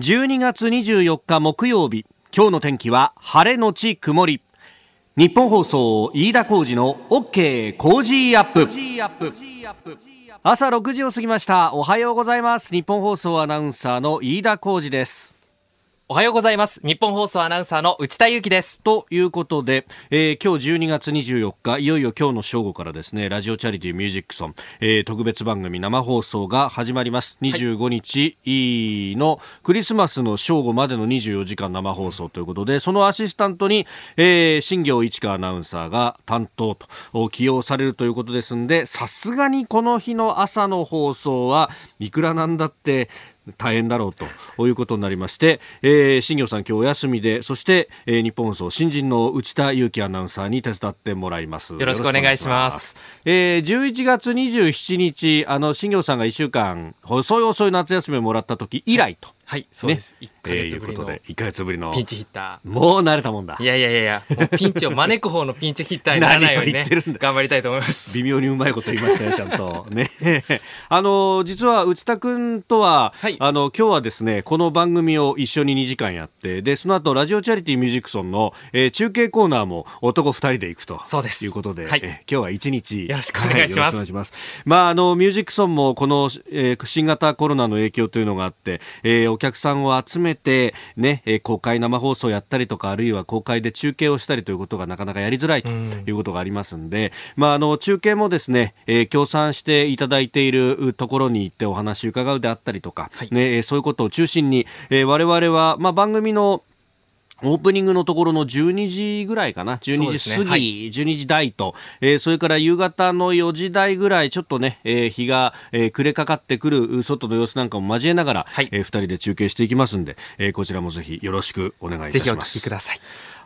12月24日木曜日今日の天気は晴れのち曇り。日本放送飯田浩二の OK 工事アップ。朝6時を過ぎました。おはようございます。日本放送アナウンサーの飯田浩二です。おはようございます。日本放送アナウンサーの内田裕樹です。ということで、えー、今日12月24日、いよいよ今日の正午からですね、ラジオチャリティーミュージックソン、えー、特別番組生放送が始まります。25日のクリスマスの正午までの24時間生放送ということで、そのアシスタントに、えー、新行市川アナウンサーが担当と起用されるということですんで、さすがにこの日の朝の放送はいくらなんだって、大変だろうということになりまして、えー、新業さん今日お休みで、そして、えー、日本放送新人の内田裕樹アナウンサーに手伝ってもらいます。よろしくお願いします。えー、11月27日、あの、新業さんが1週間、細い遅い夏休みをもらった時以来と。はい、そうです。ね、1ヶ月ぶりの、えー、1ヶ月ぶりのピンチヒッター。もう慣れたもんだ。いやいやいやいや、ピンチを招く方のピンチヒッターになら ないようにね、頑張りたいと思います。微妙にうまいこと言いましたね、ちゃんと。ね。あの、実は内田君とは、はい、あの、今日はですね、この番組を一緒に2時間やって、で、その後、ラジオチャリティーミュージックソンの、えー、中継コーナーも男2人で行くと。そうです。いうことで、はい、えー、今日は1日。よろしくお願いします。はい、よろしくお願いします。まあ、あの、ミュージックソンもこの、えー、新型コロナの影響というのがあって、えー、お客さんを集めて、ね、え公開生放送やったりとか、あるいは公開で中継をしたりということがなかなかやりづらいということがありますんで、まあ、あの、中継もですね、えー、協賛していただいているところに行ってお話伺うであったりとか、はい、ね、そういうことを中心に、えー、我々は、まあ、番組のオープニングのところの12時ぐらいかな、12時過ぎ、ね。はい、12時台と、えー、それから夕方の4時台ぐらい、ちょっとね、えー、日が、えー、暮れかかってくる外の様子なんかも交えながら、はい、えー、2人で中継していきますんで、えー、こちらもぜひよろしくお願いいたします。ぜひお聞きください。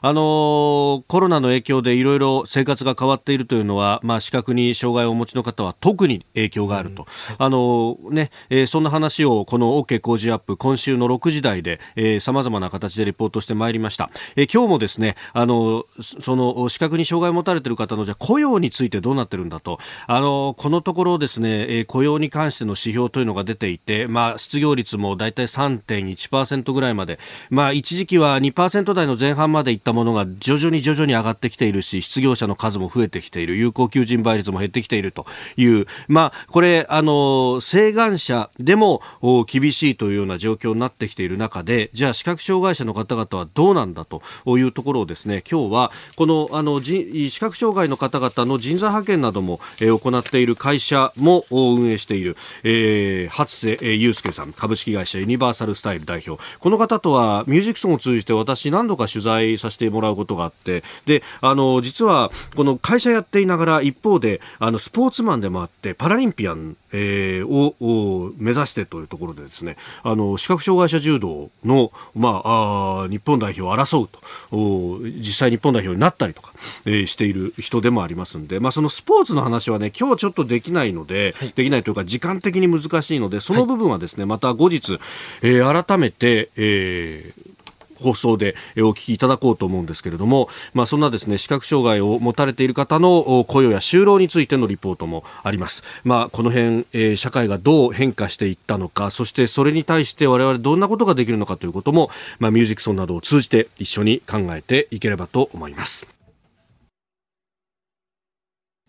あのコロナの影響でいろいろ生活が変わっているというのは、まあ、視覚に障害をお持ちの方は特に影響があると、あのねえー、そんな話をこの OK 工事アップ今週の6時台でさまざまな形でリポートしてまいりました、えー、今日もですねあのその視覚に障害を持たれている方のじゃ雇用についてどうなってるんだと。あのこのところですね、えー、雇用に関しての指標というのが出ていて、まあ、失業率もだいたい3.1%ぐらいまで、まあ、一時期は2%台の前半までいったものが徐々に徐々に上がってきているし失業者の数も増えてきている。有効求人倍率も減ってきているという、まあ、これあの請願者でも厳しいというような状況になってきている中でじゃあ視覚障害者の方々はどうなんだというところをですね今日はこのあの視覚障害の方々の人材派遣なども、え、行っている会社も運営している、えー、初瀬祐介さん株式会社ユニバーサルスタイル代表。この方とはミュージックソンを通じて私何度か取材させてもらうことがあって。であの実はこの会社やっていながら一方であのスポーツマンでもあってパラリンピアン、えー、を目指してというところでですねあの視覚障害者柔道の、まあ、あ日本代表を争うと。実際日本代表になったりとか、えー、している人でもありますんで、まあ、そのスポーツの話はね今日ちょっとできないので、はい、できないというか時間的に難しいのでその部分はですね、はい、また後日、えー、改めて、えー、放送でお聞きいただこうと思うんですけれども、まあ、そんなですね視覚障害を持たれている方の雇用や就労についてのリポートもあります。まあ、この辺、えー、社会がどう変化していったのか、そしてそれに対して我々どんなことができるのかということも、まあ、ミュージックソンなどを通じて一緒に考えていければと思います。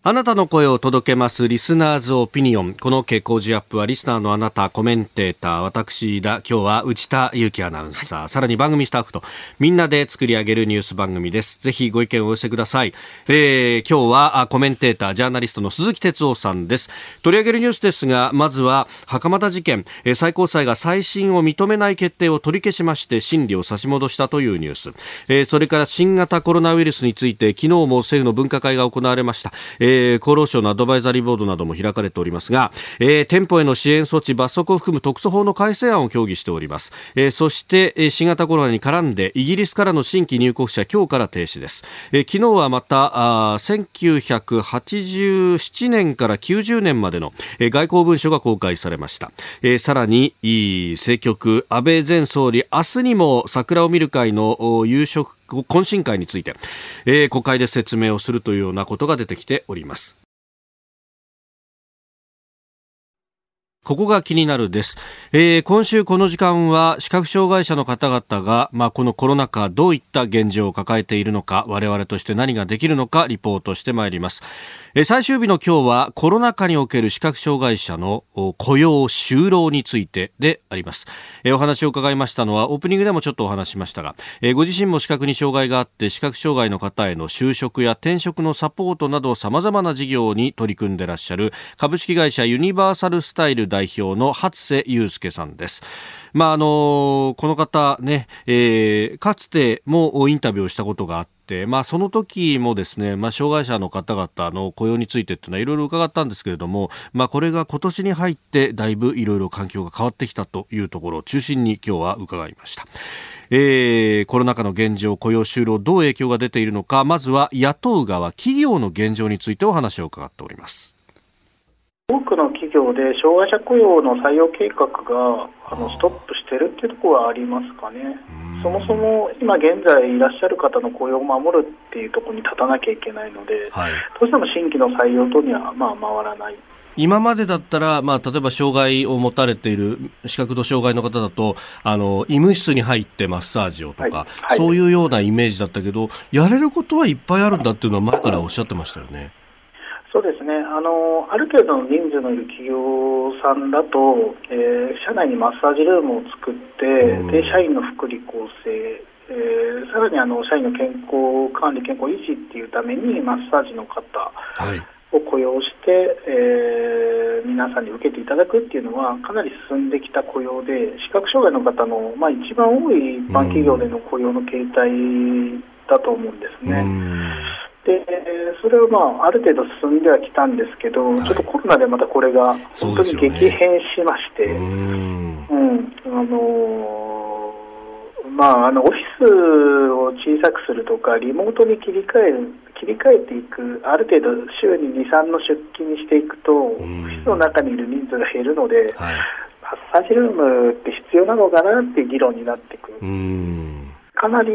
あなたの声を届けますリスナーズオピニオン。この傾向ジアップはリスナーのあなた、コメンテーター、私だ、今日は内田祐樹アナウンサー、はい、さらに番組スタッフとみんなで作り上げるニュース番組です。ぜひご意見をお寄せください。えー、今日はコメンテーター、ジャーナリストの鈴木哲夫さんです。取り上げるニュースですが、まずは袴田事件、最高裁が再審を認めない決定を取り消しまして審理を差し戻したというニュース。えー、それから新型コロナウイルスについて昨日も政府の分科会が行われました。えーえー、厚労省のアドバイザリーボードなども開かれておりますが、えー、店舗への支援措置罰則を含む特措法の改正案を協議しております、えー、そして、え、新型コロナに絡んでイギリスからの新規入国者今日から停止です、えー、昨日はまたあ1987年から90年までの、えー、外交文書が公開されました、えー、さらに政局安倍前総理明日にも桜を見る会の夕食懇親会について、えー、国会で説明をするというようなことが出てきておりますここが気になるです。えー、今週この時間は視覚障害者の方々が、まあ、このコロナ禍どういった現状を抱えているのか、我々として何ができるのかリポートしてまいります。最終日の今日はコロナ禍における視覚障害者の雇用就労についてであります。お話を伺いましたのはオープニングでもちょっとお話しましたが、ご自身も視覚に障害があって視覚障害の方への就職や転職のサポートなど様々な事業に取り組んでらっしゃる株式会社ユニバーサルスタイル代表の初瀬祐介さんです。まあ、あの、この方ね、えー、かつてもインタビューをしたことがあって、まあ、その時もですね、まあ、障害者の方々の雇用についてっていうのはいろいろ伺ったんですけれども、まあ、これが今年に入ってだいぶいろいろ環境が変わってきたというところを中心に今日は伺いました。えー、コロナ禍の現状、雇用就労、どう影響が出ているのか、まずは雇う側、企業の現状についてお話を伺っております。多くの企業で障害者雇用の採用計画があのストップしてるっていうところはありますかね。そもそも今現在いらっしゃる方の雇用を守るっていうところに立たなきゃいけないので、はい、どうしても新規の採用等にはまあ回らない。今までだったら、まあ、例えば障害を持たれている視覚と障害の方だとあの医務室に入ってマッサージをとか、はいはい、そういうようなイメージだったけどやれることはいっぱいあるんだっていうのは前からおっしゃってましたよね。そうですねあのある程度の人数のいる企業さんだと、えー、社内にマッサージルームを作って、で社員の福利厚生、えー、さらにあの社員の健康管理、健康維持っていうためにマッサージの方を雇用して、えー、皆さんに受けていただくっていうのはかなり進んできた雇用で視覚障害の方の、まあ、一番多い一般企業での雇用の形態だと思うんですね。でそれは、まあ、ある程度進んではきたんですけど、はい、ちょっとコロナでまたこれが本当に激変しまして、う、ね、ん、あのまあ、あのオフィスを小さくするとか、リモートに切り替える切り替えていく、ある程度週に2、3の出勤にしていくと、オフィスの中にいる人数が減るので、はい、マッサージルームって必要なのかなっていう議論になってくる。かなり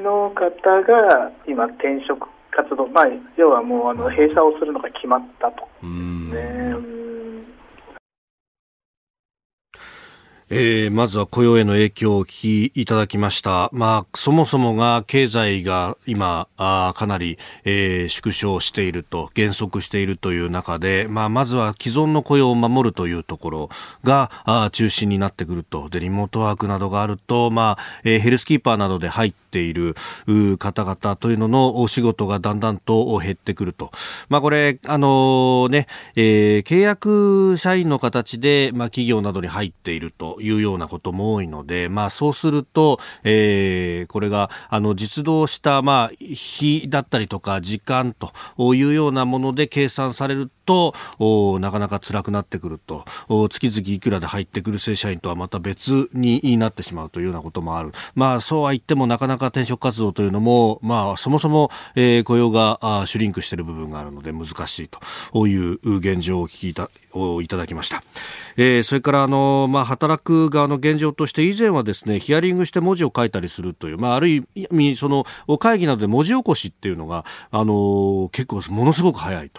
の方が今、転職活動、まあ、要はもうあの閉鎖をするのが決まったと。ねえー、まずは雇用への影響をお聞きいただきました。まあ、そもそもが経済が今、あかなり、えー、縮小していると、減速しているという中で、まあ、まずは既存の雇用を守るというところが、あ中心になってくると。で、リモートワークなどがあると、まあ、えー、ヘルスキーパーなどで入っている方々というののお仕事がだんだんと減ってくると。まあ、これ、あの、ね、えー、契約社員の形で、まあ、企業などに入っているというようなことも多いので、まあ、そうすると、えー、これがあの実動した、まあ、日だったりとか時間というようなもので計算されるとなかなか辛くなってくると月々いくらで入ってくる正社員とはまた別になってしまうというようなこともある、まあ、そうは言ってもなかなか転職活動というのも、まあ、そもそも、えー、雇用がシュリンクしている部分があるので難しいという現状を聞いたをいただきました、えー、それからあの、まあ、働く側の現状として以前はですねヒアリングして文字を書いたりするという、まあ、ある意味その会議などで文字起こしっていうのがあの結構ものすごく早い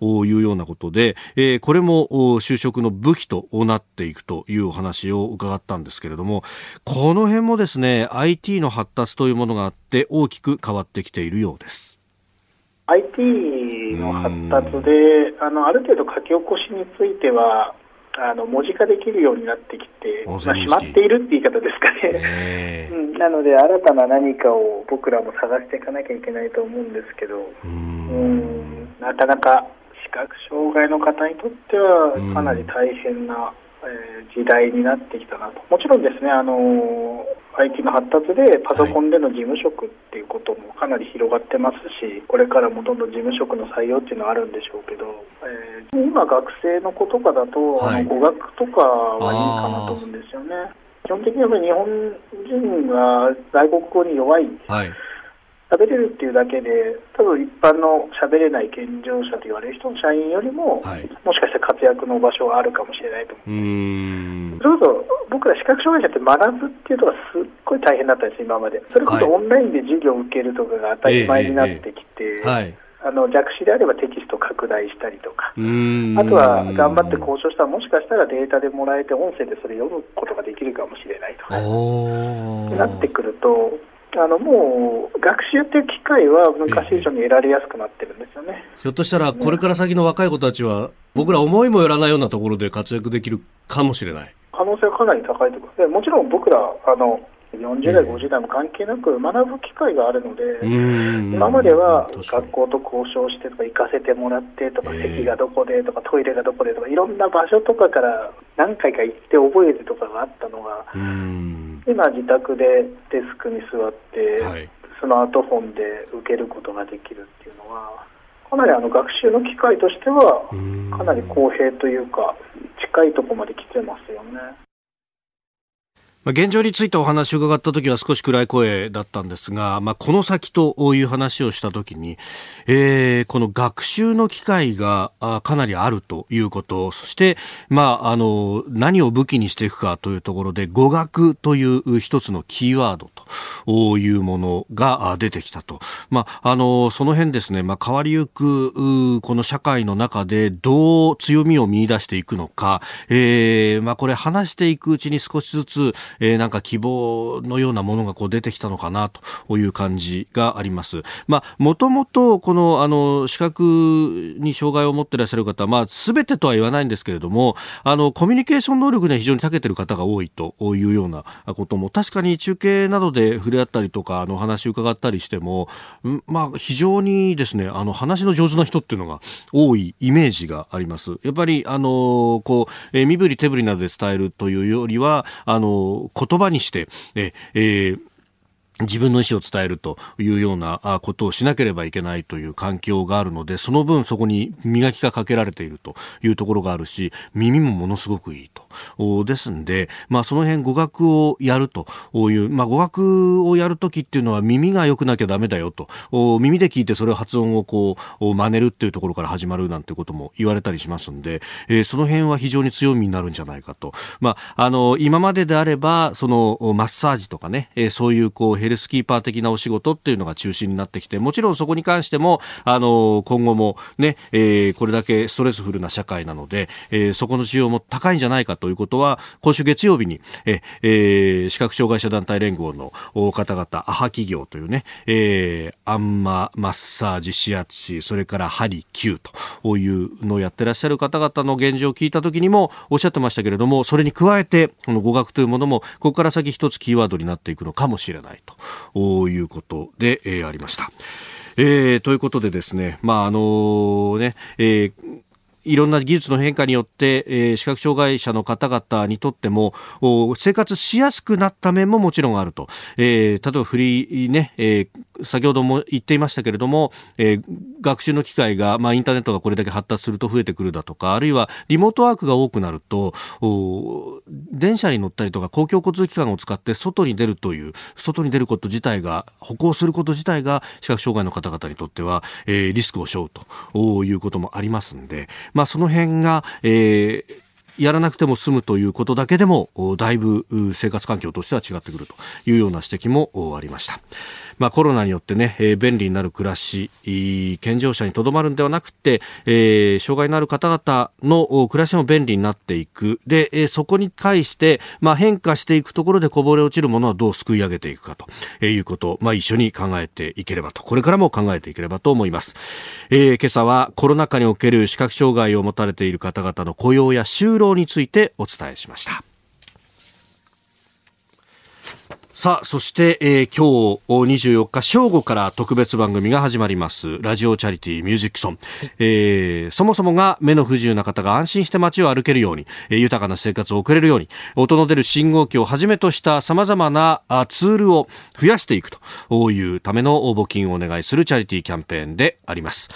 というようなことで、えー、これも就職の武器となっていくというお話を伺ったんですけれどもこの辺もですね IT の発達というものがあって大きく変わってきているようです。IT の発達で、あのある程度書き起こしについては、あの文字化できるようになってきて、まあ、しまっているって言い方ですかね、うん、なので、新たな何かを僕らも探していかなきゃいけないと思うんですけど、うん。なかなか視覚障害の方にとっては、かなり大変なえー、時代になってきたなと、もちろんですね、あのー、IT の発達でパソコンでの事務職っていうこともかなり広がってますし、これからもどんどん事務職の採用っていうのはあるんでしょうけど、えー、今、学生の子とかだと、はい、あの語学とかはいいかなと思うんですよね。基本的にやっぱり日本人が外国語に弱い。はい喋れるっていうだけで、多分一般の喋れない健常者と言われる人の社員よりも、はい、もしかしたら活躍の場所があるかもしれないと思う。それこそ僕ら視覚障害者って学ぶっていうのがすっごい大変だったんです、今まで。それこそオンラインで授業を受けるとかが当たり前になってきて、はい、あの弱視であればテキスト拡大したりとか、あとは頑張って交渉したら、もしかしたらデータでもらえて、音声でそれ読むことができるかもしれないとか、なってくると、あのもう学習っていう機会は昔以上に得られやすくなってるんですよね、ひょっとしたら、これから先の若い子たちは、僕ら思いもよらないようなところで活躍できるかもしれない。可能性はかなり高いと思います。もちろん僕らあの40代、50代も関係なく学ぶ機会があるので、今までは学校と交渉してとか行かせてもらってとか、席がどこでとかトイレがどこでとかいろんな場所とかから何回か行って覚えるとかがあったのが、今自宅でデスクに座って、スマートフォンで受けることができるっていうのは、かなりあの学習の機会としては、かなり公平というか、近いところまで来てますよね。現状についてお話を伺った時は少し暗い声だったんですが、まあ、この先という話をした時に、えー、この学習の機会がかなりあるということ、そして、まあ、あの、何を武器にしていくかというところで、語学という一つのキーワードというものが出てきたと。まあ、あの、その辺ですね、まあ、変わりゆく、この社会の中でどう強みを見出していくのか、えー、まあ、これ話していくうちに少しずつ、えー、なんか希望のようなものがこう出てきたのかなという感じがあります。まあ、もともとこの、あの、視覚に障害を持っていらっしゃる方、まあ、すべてとは言わないんですけれども、あの、コミュニケーション能力には非常に長けてる方が多いというようなことも、確かに中継などで触れ合ったりとか、あの、話を伺ったりしても、まあ、非常にですね、あの、話の上手な人っていうのが多いイメージがあります。やっぱり、あの、こう、え身振り手振りなどで伝えるというよりは、あの、言葉にして、ええー自分の意思を伝えるというようなことをしなければいけないという環境があるので、その分そこに磨きがかけられているというところがあるし、耳もものすごくいいと。ですんで、まあその辺語学をやるという、まあ語学をやるときっていうのは耳が良くなきゃダメだよと。耳で聞いてそれを発音をこう真似るっていうところから始まるなんてことも言われたりしますんで、えー、その辺は非常に強みになるんじゃないかと。まああの、今までであれば、そのマッサージとかね、え、そういうこうヘルスキーパー的なお仕事っていうのが中心になってきて、もちろんそこに関しても、あの、今後もね、えー、これだけストレスフルな社会なので、えー、そこの需要も高いんじゃないかということは、今週月曜日に、ええー、視覚障害者団体連合の方々、アハ企業というね、えー、アンママッサージ、指圧師、それからハリ、キューというのをやってらっしゃる方々の現状を聞いた時にもおっしゃってましたけれども、それに加えて、この語学というものも、ここから先一つキーワードになっていくのかもしれないと。いうことで、えー、ありました。えー、ということでですね、まああのね、えーいろんな技術の変化によって、えー、視覚障害者の方々にとっても生活しやすくなった面ももちろんあると、えー、例えばフリーね、えー、先ほども言っていましたけれども、えー、学習の機会が、まあ、インターネットがこれだけ発達すると増えてくるだとかあるいはリモートワークが多くなると電車に乗ったりとか公共交通機関を使って外に出るという外に出ること自体が歩行すること自体が視覚障害の方々にとっては、えー、リスクを背負うということもありますんで、まあ、その辺が、えーやらなくても済むということだけでもだいぶ生活環境としては違ってくるというような指摘もありました。まあ、コロナによってね、えー、便利になる暮らし、健常者にとどまるんではなくて、えー、障害のある方々の暮らしも便利になっていく。で、えー、そこに対して、まあ、変化していくところでこぼれ落ちるものはどうすくい上げていくかということ、まあ、一緒に考えていければと、これからも考えていければと思います。えー、今朝はコロナ禍における視覚障害を持たれている方々の雇用や就労についてお伝えしました。さあ、そして、えー、今日24日正午から特別番組が始まります。ラジオチャリティーミュージックソン。えー、そもそもが目の不自由な方が安心して街を歩けるように、えー、豊かな生活を送れるように、音の出る信号機をはじめとした様々なあツールを増やしていくというための募金をお願いするチャリティーキャンペーンであります。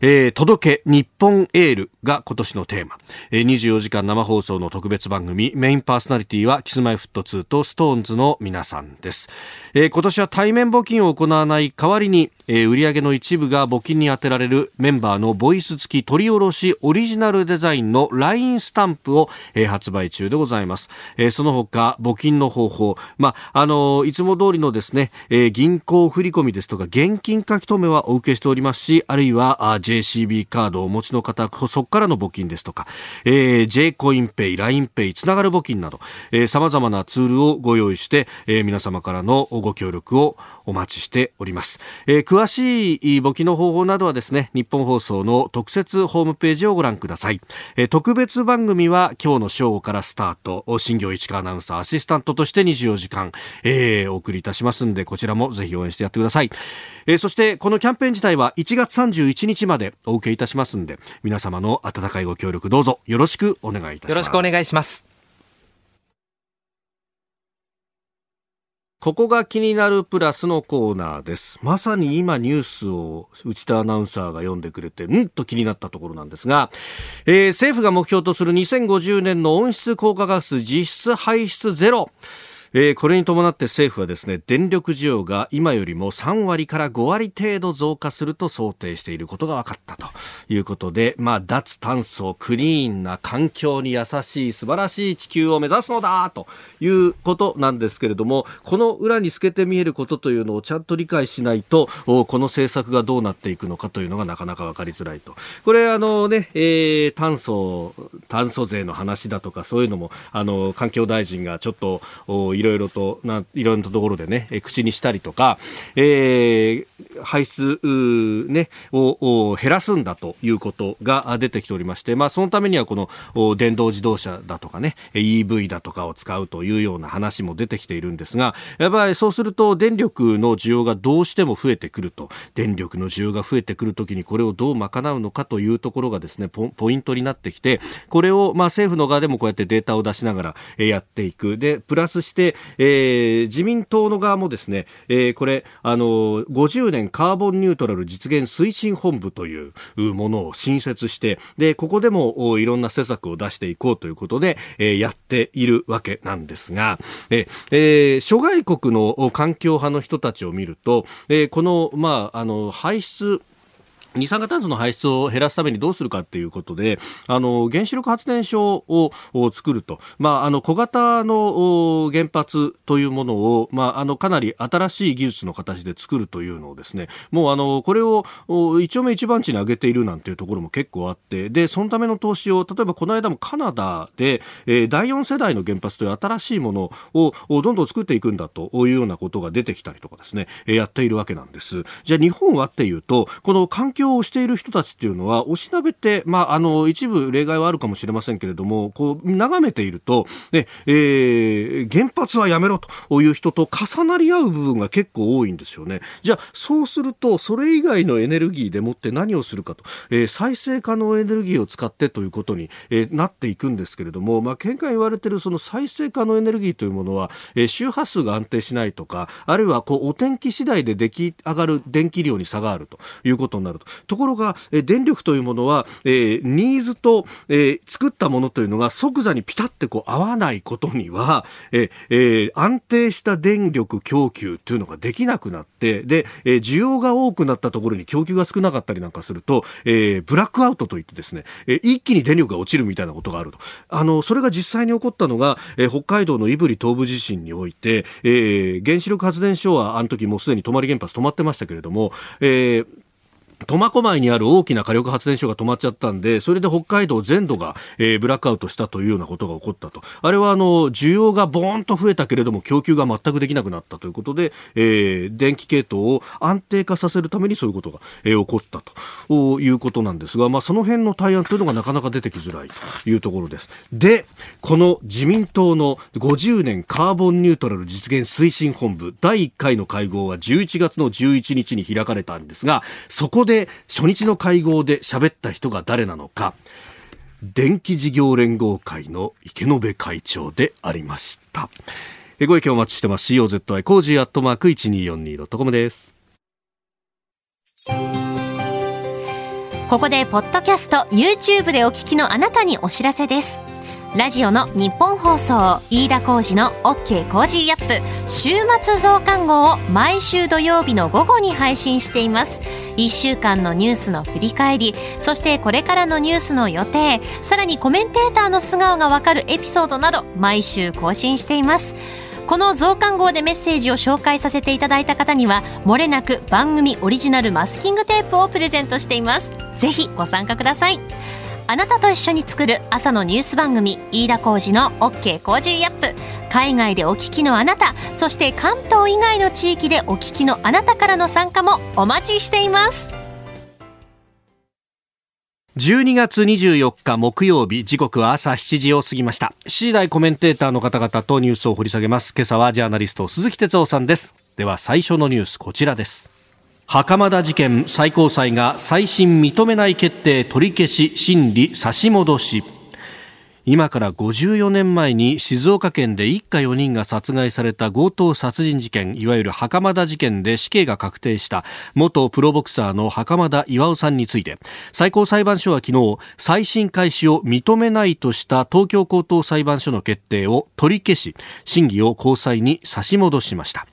えー、届け日本エールが今年のテーマ、えー、24時間生放送の特別番組メインパーソナリティは Kis-My-Ft2 と SixTONES の皆さんです、えー、今年は対面募金を行わない代わりに、えー、売上の一部が募金に充てられるメンバーのボイス付き撮り下ろしオリジナルデザインの LINE スタンプを、えー、発売中でございます、えー、その他募金の方法まああのいつも通りのですね、えー、銀行振込ですとか現金書き留めはお受けしておりますしあるいはあ JCB カードをお持ちの方、そこからの募金ですとか、えー、J コインペイ、LINEPay、つながる募金など、えー、様々なツールをご用意して、えー、皆様からのご協力をお待ちしております。えー、詳しい募金の方法などはですね、日本放送の特設ホームページをご覧ください。えー、特別番組は今日の正午からスタート、新業市川アナウンサーアシスタントとして24時間、えー、お送りいたしますんで、こちらもぜひ応援してやってください。えー、そしてこのキャンペーン自体は1月31日までお受けいたしますんで皆様の温かいご協力どうぞよろしくお願いいたしますよろしくお願いしますここが気になるプラスのコーナーです。まさに今ニュースを内田アナウンサーが読んでくれて、うんと気になったところなんですが、えー、政府が目標とする2050年の温室効果ガス実質排出ゼロ。えー、これに伴って政府はですね電力需要が今よりも3割から5割程度増加すると想定していることが分かったということで、まあ、脱炭素クリーンな環境に優しい素晴らしい地球を目指すのだということなんですけれどもこの裏に透けて見えることというのをちゃんと理解しないとこの政策がどうなっていくのかというのがなかなか分かりづらいと。これあのね、えー、炭素炭素税の話だとかそういうのもあの環境大臣がちょっといろいろとないろんなところでね、口にしたりとか、えー、排出、ね、を減らすんだということが出てきておりまして、まあ、そのためにはこの電動自動車だとかね、EV だとかを使うというような話も出てきているんですが、やっぱりそうすると電力の需要がどうしても増えてくると、電力の需要が増えてくるときにこれをどう賄うのかというところがですね、ポイントになってきて、これをまあ政府の側でもこうやってデータを出しながらやっていく。で、プラスして、えー、自民党の側もですね、えー、これ、あの、50年カーボンニュートラル実現推進本部というものを新設して、で、ここでもいろんな施策を出していこうということで、えー、やっているわけなんですが、えー、諸外国の環境派の人たちを見ると、えー、この、まあ、あの、排出、二酸化炭素の排出を減らすためにどうするかということで、あの、原子力発電所を作ると。まあ、あの、小型の原発というものを、まあ、あの、かなり新しい技術の形で作るというのをですね、もうあの、これを一丁目一番地に上げているなんていうところも結構あって、で、そのための投資を、例えばこの間もカナダで、えー、第4世代の原発という新しいものをどんどん作っていくんだというようなことが出てきたりとかですね、やっているわけなんです。じゃあ日本はっていうと、この環境をしている人たちっていうのは、おしなべて、まあ、あの、一部例外はあるかもしれませんけれども、こう、眺めていると、ね、えー、原発はやめろという人と重なり合う部分が結構多いんですよね。じゃあ、そうすると、それ以外のエネルギーでもって何をするかと、えー、再生可能エネルギーを使ってということに、えー、なっていくんですけれども、まあ、見解言われているその再生可能エネルギーというものは、えー、周波数が安定しないとか、あるいはこう、お天気次第で出来上がる電気量に差があるということになると。ところが、え電力というものは、えー、ニーズと、えー、作ったものというのが即座にピタってこう合わないことには、えー、安定した電力供給というのができなくなって、で、え需要が多くなったところに供給が少なかったりなんかすると、えブラックアウトといってですね、え一気に電力が落ちるみたいなことがあると。あの、それが実際に起こったのが、え北海道の胆振東部地震において、え原子力発電所はあの時もうすでに泊原発止まってましたけれども、えー苫小牧にある大きな火力発電所が止まっちゃったんで、それで北海道全土が、えー、ブラックアウトしたというようなことが起こったと。あれはあの、需要がボーンと増えたけれども、供給が全くできなくなったということで、えー、電気系統を安定化させるためにそういうことが、えー、起こったということなんですが、まあ、その辺の対案というのがなかなか出てきづらいというところです。で、この自民党の50年カーボンニュートラル実現推進本部第1回の会合は11月の11日に開かれたんですが、そこで初日の会合で喋った人が誰なのか。電気事業連合会の池辺会長でありました。ご意見お待ちしてます。COZY コージーアットマーク 1242.com です。ここでポッドキャスト YouTube でお聞きのあなたにお知らせです。ラジオの日本放送飯田浩二の OK コージーアップ。週末増刊号を毎週土曜日の午後に配信しています。1週間のニュースの振り返りそしてこれからのニュースの予定さらにコメンテーターの素顔がわかるエピソードなど毎週更新しています。この増刊号でメッセージを紹介させていただいた方にはもれなく番組オリジナルマスキングテープをプレゼントしています。ぜひご参加ください。あなたと一緒に作る朝のニュース番組飯田浩二の OK コージーアップ。海外でお聞きのあなたそして関東以外の地域でお聞きのあなたからの参加もお待ちしています。12月24日木曜日時刻は朝7時を過ぎました。7時台コメンテーターの方々とニュースを掘り下げます。今朝はジャーナリスト鈴木哲夫さんです。では最初のニュースこちらです。袴田事件最高裁が再審認めない決定取り消し審理差し戻し。今から54年前に静岡県で一家4人が殺害された強盗殺人事件いわゆる袴田事件で死刑が確定した元プロボクサーの袴田巌さんについて。最高裁判所は昨日再審開始を認めないとした東京高等裁判所の決定を取り消し審議を高裁に差し戻しました。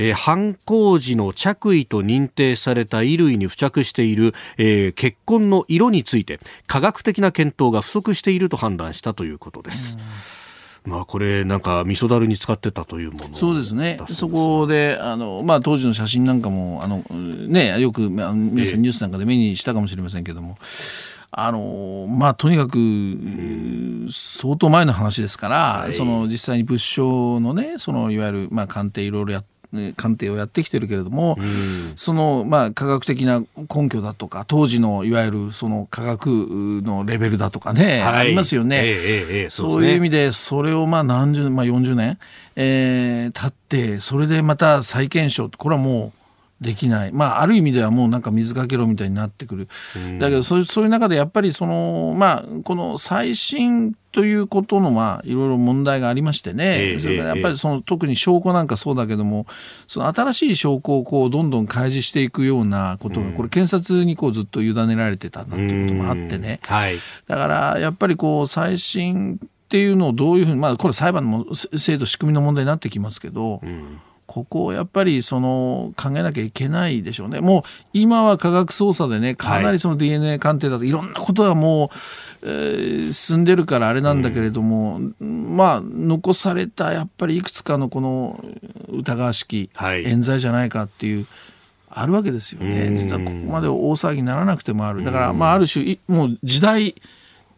えー、犯行時の着衣と認定された衣類に付着している、えー、血痕の色について科学的な検討が不足していると判断したということです。まあ、これ、なんか味噌だるに使ってたというものそうですね、そこであの、まあ、当時の写真なんかもあの、ね、よく皆さん、ニュースなんかで目にしたかもしれませんけども。あのまあ、とにかく、相当前の話ですから、はい、その実際に物証のね、そのいわゆる、まあ、鑑定いろいろやっ鑑定をやってきてるけれども、うん、その、まあ、科学的な根拠だとか当時のいわゆるその科学のレベルだとかね、はい、ありますよね、えーえー、そういう意味でそれをまあ何十、まあ、40年、えー、経ってそれでまた再検証これはもうできない、まあ、ある意味ではもうなんか水かけろみたいになってくる、だけどそういう中でやっぱりその、まあ、この最新ということのまあいろいろ問題がありましてね、えー、それからやっぱりその特に証拠なんかそうだけどもその新しい証拠をこうどんどん開示していくようなことがこれ検察にこうずっと委ねられてたなんていうこともあってね、はい、だからやっぱりこう最新っていうのをどういうふうにまあこれ裁判の制度仕組みの問題になってきますけど。うんここをやっぱりその考えなきゃいけないでしょうね。もう今は科学捜査でね、かなりその DNA 鑑定だといろんなことがもう、えー、進んでるからあれなんだけれども、うん、まあ残されたやっぱりいくつかのこの疑わしき冤罪じゃないかっていう、あるわけですよね。実はここまで大騒ぎにならなくてもある。だからまあある種、もう時代、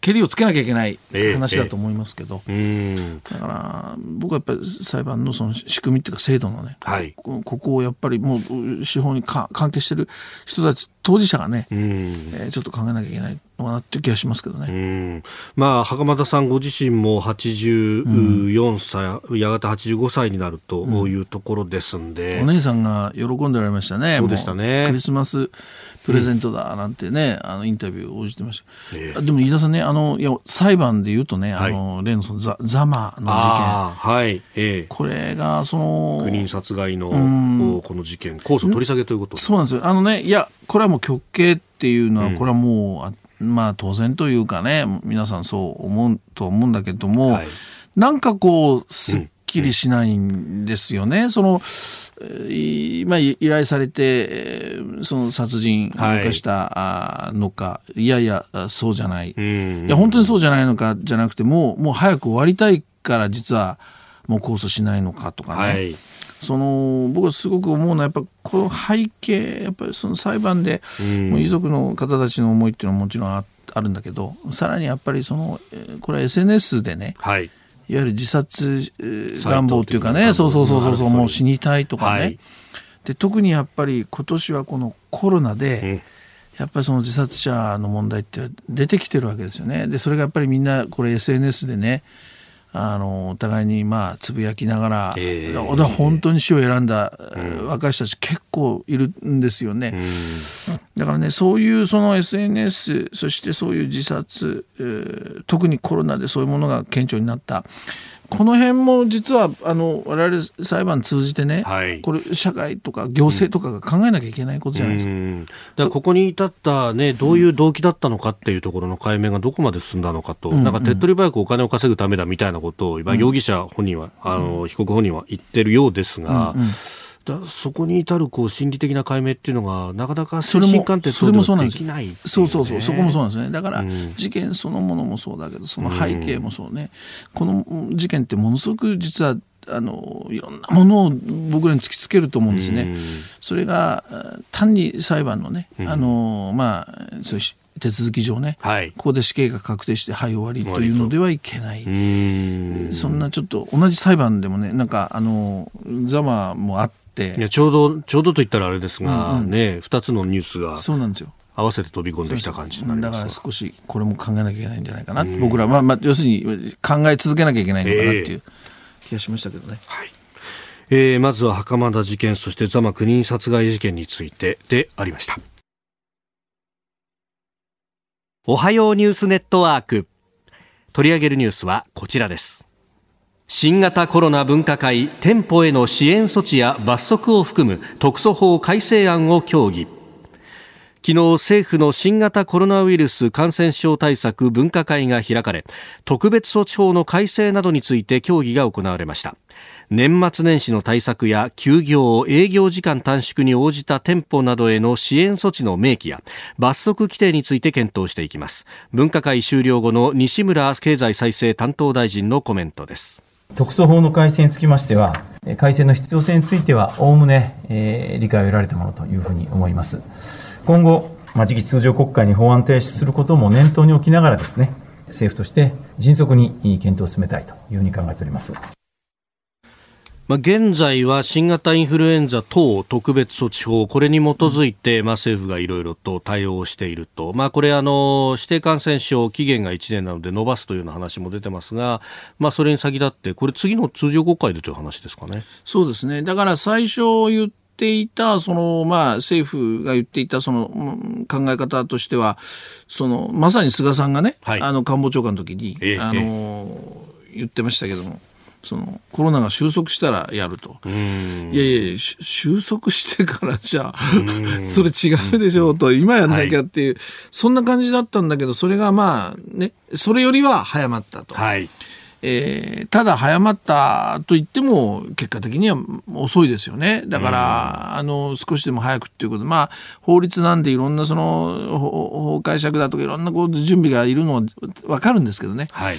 けりをつけなきゃいけない話だと思いますけど、えー、だから僕はやっぱり裁判のその仕組みっていうか制度のね、はい、ここをやっぱりもう司法に関係してる人たち当事者がね、えー、ちょっと考えなきゃいけないのかなっていう気がしますけどね。まあ、袴田さんご自身も84歳、うん、やがて85歳になるというところですんで、うん、お姉さんが喜んでられましたね。そうでしたね。クリスマスプレゼントだなんてね、うん、あのインタビュー応じてました。えー、でも飯田さんね、あのいや裁判で言うとね、あの、はい、例のそのザザマの事件、はい、えー、これがその9人殺害の、この事件、控訴取り下げということそうなんですよ。あのね、いやこれはもう極刑っていうのは、これはもう、まあ当然というかね、皆さんそう思うと思うんだけども、はい、なんかこう、すっきりしないんですよね。うん、その、まあ、依頼されて、その殺人を犯したのか、はい、いやいや、そうじゃない。いや、本当にそうじゃないのかじゃなくて、もう、もう早く終わりたいから実は、もう控訴しないのかとかね。はいその僕はすごく思うのはやっぱこの背景やっぱりその裁判で、もう遺族の方たちの思いっていうのはもちろんああるんだけどさらにやっぱりそのこれは SNS でね、はい、いわゆる自殺願望っていうかねそうそうそうそうそうもう死にたいとかね、はい、で特にやっぱり今年はこのコロナで、うん。やっぱりその自殺者の問題って出てきてるわけですよね。でそれがやっぱりみんなこれ SNS でねあのお互いにまあつぶやきながら、えー、だ本当に死を選んだ、若い人たち結構いるんですよね、うん、だからねそういうその SNS そしてそういう自殺、えー、特にコロナでそういうものが顕著になったこの辺も実はあの我々裁判通じてね、はい、これ社会とか行政とかが考えなきゃいけないことじゃないですか。うん、だからここに至ったねどういう動機だったのかっていうところの解明がどこまで進んだのかと、うん。うん、なん。か手っ取り早くお金を稼ぐためだみたいなことを今容疑者本人は、あの被告本人は言ってるようですが。うんうんだそこに至るこう心理的な解明っていうのがなかなか精神鑑定それもそうなんです。ね、そうそうそうそこもそうなんですね。だから、事件そのものもそうだけどその背景もそうね、この事件ってものすごく実はあのいろんなものを僕らに突きつけると思うんですね。それが単に裁判のね、あのまあそういう手続き上ね、はい、ここで死刑が確定してはい終わりというのではいけない。そんなちょっと同じ裁判でもねなんかあのざまもあっていやちょうどちょうどと言ったらあれですが、うんうん、ね2つのニュースがそうなんですよ。合わせて飛び込んできた感じになりますだから少しこれも考えなきゃいけないんじゃないかな、僕ら、まあまあ、要するに考え続けなきゃいけないのかなっていう気がしましたけどね。えー、はい。えー、まずは袴田事件そして座間9人殺害事件についてでありました。おはようニュースネットワーク。取り上げるニュースはこちらです新型コロナ分科会店舗への支援措置や罰則を含む特措法改正案を協議。昨日政府の新型コロナウイルス感染症対策分科会が開かれ特別措置法の改正などについて協議が行われました。年末年始の対策や休業営業時間短縮に応じた店舗などへの支援措置の明記や罰則規定について検討していきます。分科会終了後の西村経済再生担当大臣のコメントです。特措法の改正につきましては、改正の必要性については、おおむね、えー、理解を得られたものというふうに思います。今後、まあ、次期通常国会に法案提出することも念頭に置きながらですね、政府として迅速に検討を進めたいというふうに考えております。まあ、現在は新型インフルエンザ等特別措置法、これに基づいて、まあ、政府がいろいろと対応していると、まあ、これあの、指定感染症、期限が1年なので延ばすというような話も出てますが、まあ、それに先立って、これ、次の通常国会でという話ですかね。そうですね。だから最初言っていた、その、まあ、政府が言っていた、その、考え方としては、その、まさに菅さんがね、はい、あの、官房長官の時に、ええ、あの、言ってましたけども、そのコロナが収束したらやると。いやいや、収束してからじゃあ、それ違うでしょうと、今やんなきゃっていう、はい、そんな感じだったんだけど、それがまあね、それよりは早まったと。はい。えー、ただ早まったと言っても結果的には遅いですよね。だから、あの少しでも早くっていうことまあ法律なんでいろんなその法解釈だとかいろんなこう準備がいるのは分かるんですけどね。はい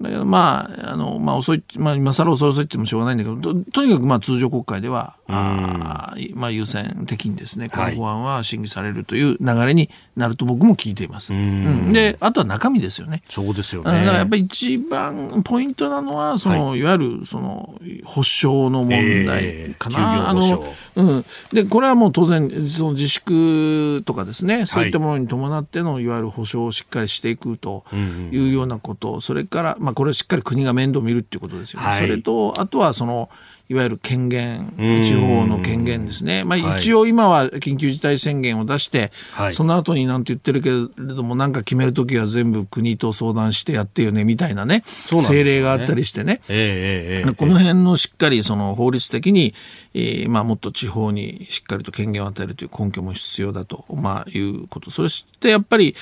だけどまあ、あの、まあ遅い、まあ今更遅い遅いって言ってもしょうがないんだけど、ととにかくまあ通常国会では、あまあ優先的にですね、この法案は審議されるという流れになると僕も聞いています。うん、で、あとは中身ですよね。そうですよね。だからやっぱり一番ポイントなのは、その、はい、いわゆるその、保証の問題かな。えー、あの、うん。で、これはもう当然、その自粛とかですね、そういったものに伴っての、いわゆる保証をしっかりしていくというようなこと、それから、まあこれをしっかり国が面倒見るっていうことですよね。はい、それと、あとはその、いわゆる権限、地方の権限ですね。まあ一応今は緊急事態宣言を出して、はい、その後になんて言ってるけれども、なんか決めるときは全部国と相談してやってよね、みたいなね、ね政令があったりしてね。えーえー、この辺のしっかりその法律的に、えー、まあもっと地方にしっかりと権限を与えるという根拠も必要だと、まあいうこと。そしてやっぱり、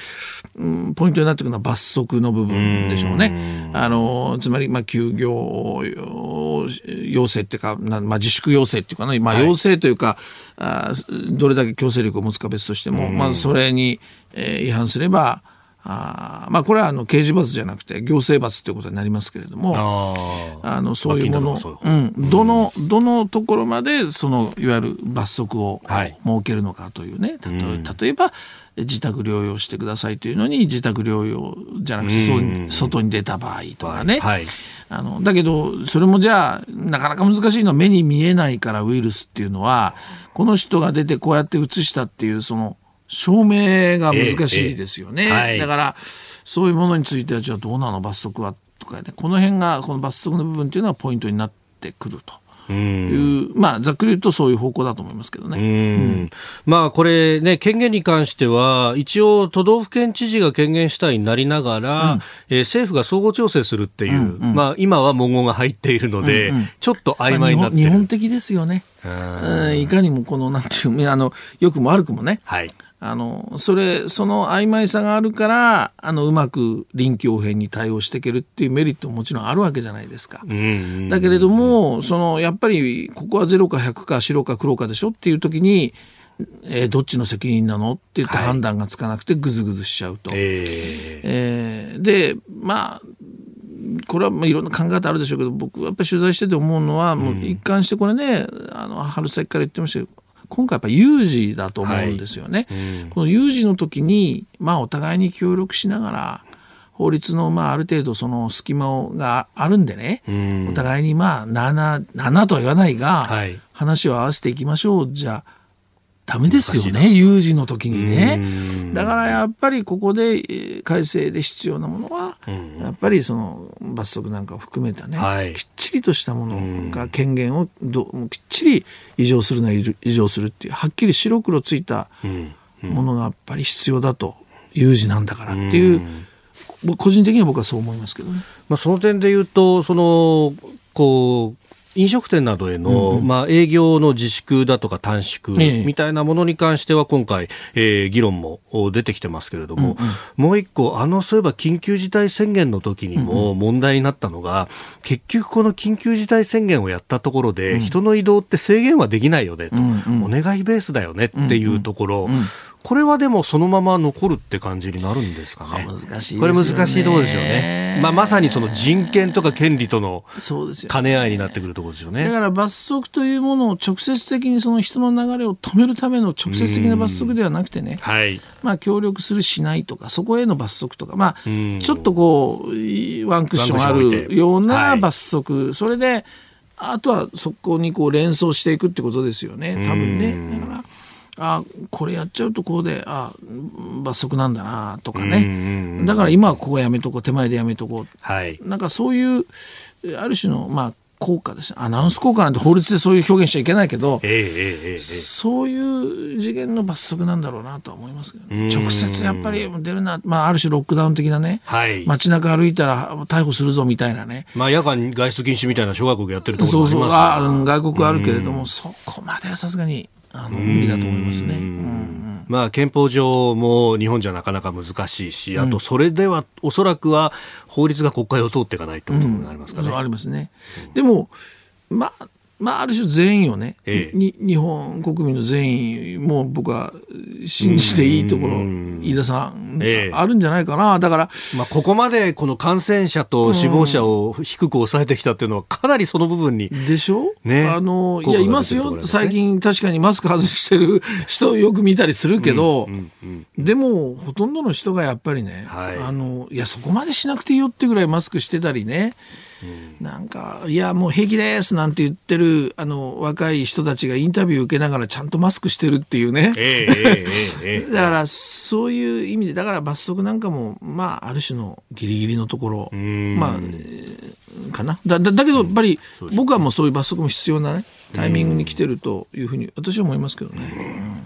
うん、ポイントになってくるのは罰則の部分でしょうね。あの、つまり、まあ休業要請っていうか、まあ、自粛要請っていうかね、まあ、要請というか、はい、あどれだけ強制力を持つか別としても、まあ、それに、えー、違反すれば、あまあ、これはあの刑事罰じゃなくて行政罰ということになりますけれどもあのそういうもの、うん、どのどのところまでそのいわゆる罰則を設けるのかというね、はい、例えば自宅療養してくださいというのに自宅療養じゃなくて外に出た場合とかね、はい、あのだけどそれもじゃあなかなか難しいのは目に見えないからウイルスっていうのはこの人が出てこうやって移したっていうその証明が難しいですよね、えーえーはい、だからそういうものについてはじゃあどうなの罰則はとかねこの辺がこの罰則の部分っていうのはポイントになってくると。いう、まあ、ざっくり言うとそういう方向だと思いますけどね。うん、まあ、これね、権限に関しては、一応、都道府県知事が権限主体になりながら、うん、えー、政府が総合調整するっていう、うんうん、まあ、今は文言が入っているので、うんうん、ちょっと曖昧になって日本的ですよね。いかにもこの、なんていう、あの、よくも悪くもね。はい。あの、それ、その曖昧さがあるから、あの、うまく臨機応変に対応していけるっていうメリットももちろんあるわけじゃないですか。だけれども、その、やっぱり、ここは0か100か白か黒かでしょっていう時に、えー、どっちの責任なのって言って判断がつかなくてぐずぐずしちゃうと。はい、ええー、で、まあ、これはまあいろんな考え方あるでしょうけど僕はやっぱり取材してて思うのは、もう一貫してこれねあの春先から言ってましたけど今回やっぱ有事だと思うんですよね。はい。うん、この有事の時に、まあ、お互いに協力しながら法律の、まあ、ある程度その隙間があるんでね、うん、お互いにまあ7、7とは言わないが、はい、話を合わせていきましょう。じゃダメですよね有事の時にね。だからやっぱりここで改正で必要なものは、やっぱりその罰則なんかを含めたね、はい、きっちりとしたものが権限をどきっちり異常するなら異常するっていうはっきり白黒ついたものがやっぱり必要だと有事なんだからっていう。個人的には僕はそう思いますけどね。まあ、その点で言うと、その、こう、飲食店などへの、うんうん、まあ、営業の自粛だとか短縮みたいなものに関しては今回、えー、議論も出てきてますけれども、うんうん、もう一個、あの、そういえば緊急事態宣言の時にも問題になったのが、うんうん、結局この緊急事態宣言をやったところで、人の移動って制限はできないよねと、うんうん、お願いベースだよねっていうところ、うんうんこれはでもそのまま残るって感じになるんですかね。難しい、ね、これ難しいところですよね。まあまさにその人権とか権利との兼ね合いになってくるところですよね。だから罰則というものを直接的にその人の流れを止めるための直接的な罰則ではなくてね、はい、まあ協力するしないとかそこへの罰則とか、まあちょっとこうワンクッションあるような罰則、はい、それであとはそこにこう連想していくってことですよね。多分ね。だからあこれやっちゃうとこうであ罰則なんだなとかね。だから今はここやめとこう手前でやめとこう、はい、なんかそういうある種の、まあ、効果ですアナウンス効果なんて法律でそういう表現しちゃいけないけど、えーえー、そういう次元の罰則なんだろうなとは思いますけど、ね、直接やっぱり出るな、まあ、ある種ロックダウン的なね、はい、街中歩いたら逮捕するぞみたいなね、まあ、夜間外出禁止みたいな小学校やってるところもありますそうそう。あ外国あるけれどもそこまではさすがにあの無理だと思いますね。まあ、憲法上も日本じゃなかなか難しいし、あとそれではおそらくは法律が国会を通っていかないということになりますかね。ありますね。でも、まあ、まあ、ある種全員をね、ええ、に日本国民の全員も僕は信じていいところ、飯田さん、え、あるんじゃないかな、だから、まあ、ここまでこの感染者と死亡者を低く抑えてきたっていうのは、かなりその部分に。でしょ、ね、あのいや、いますよ、最近、確かにマスク外してる人をよく見たりするけど、でも、ほとんどの人がやっぱりね、はい、あのいや、そこまでしなくていいよってぐらいマスクしてたりね。なんか、いや、もう平気ですなんて言ってる、あの、若い人たちがインタビュー受けながらちゃんとマスクしてるっていうね。えーえー、だから、そういう意味で、だから罰則なんかも、まあ、ある種のギリギリのところ、まあ、かな。だだだけど、やっぱり、僕はもうそういう罰則も必要なね、タイミングに来てるというふうに、私は思いますけどね。うん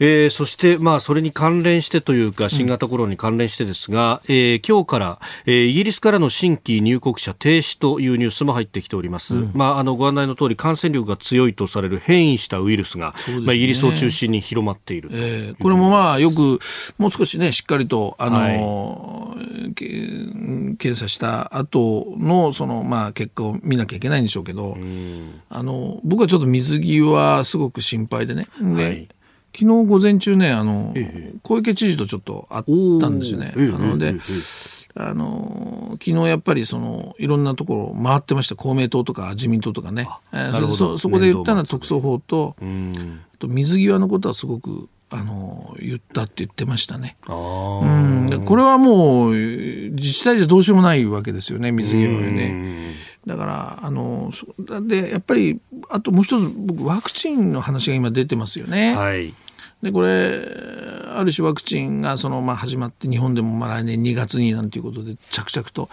えー、そして、まあ、それに関連してというか新型コロナに関連してですが、うん、えー、今日から、えー、イギリスからの新規入国者停止というニュースも入ってきております、うん、まあ、あのご案内の通り感染力が強いとされる変異したウイルスが、ね、まあ、イギリスを中心に広まっているえー、これもまあよくもう少しねしっかりとあの、はい、検査した後のそのまあ結果を見なきゃいけないんでしょうけど、うん、あの僕はちょっと水際すごく心配でね。で、はい昨日午前中ねあの、ええ、小池知事とちょっと会ったんですよね。え、なので、あの昨日やっぱりそのいろんなところ回ってました。公明党とか自民党とかね、えー、そそこで言ったのは特措法とと水際のことはすごくあの言ったって言ってましたね。うん。これはもう自治体じゃどうしようもないわけですよね水際はね。だからあのでやっぱりあともう一つ僕ワクチンの話が今出てますよね。はいでこれある種ワクチンがその、まあ、始まって日本でもまあ来年2月になんていうことで着々と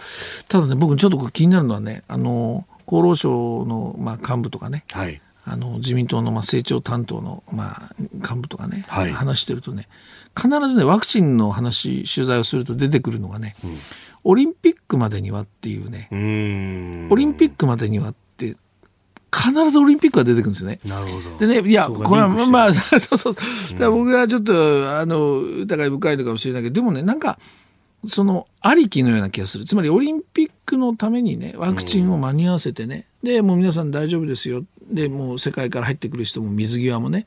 ただね僕ちょっと気になるのはねあの厚労省の、まあ、幹部とかね、はい。あの自民党のまあ政調担当のまあ幹部とかね、はい話してるとね必ずねワクチンの話取材をすると出てくるのがね、オリンピックまでにはっていうね。オリンピックまでにはって必ずオリンピックが出てくるんですよね。なるほど。でね、いや、これはまあ、そうそう。だ僕はちょっと、あの、疑い深いのかもしれないけど、でもね、なんか、その、ありきのような気がする。つまり、オリンピックのためにね、ワクチンを間に合わせてね、で、もう皆さん大丈夫ですよ。で、もう世界から入ってくる人も水際もね、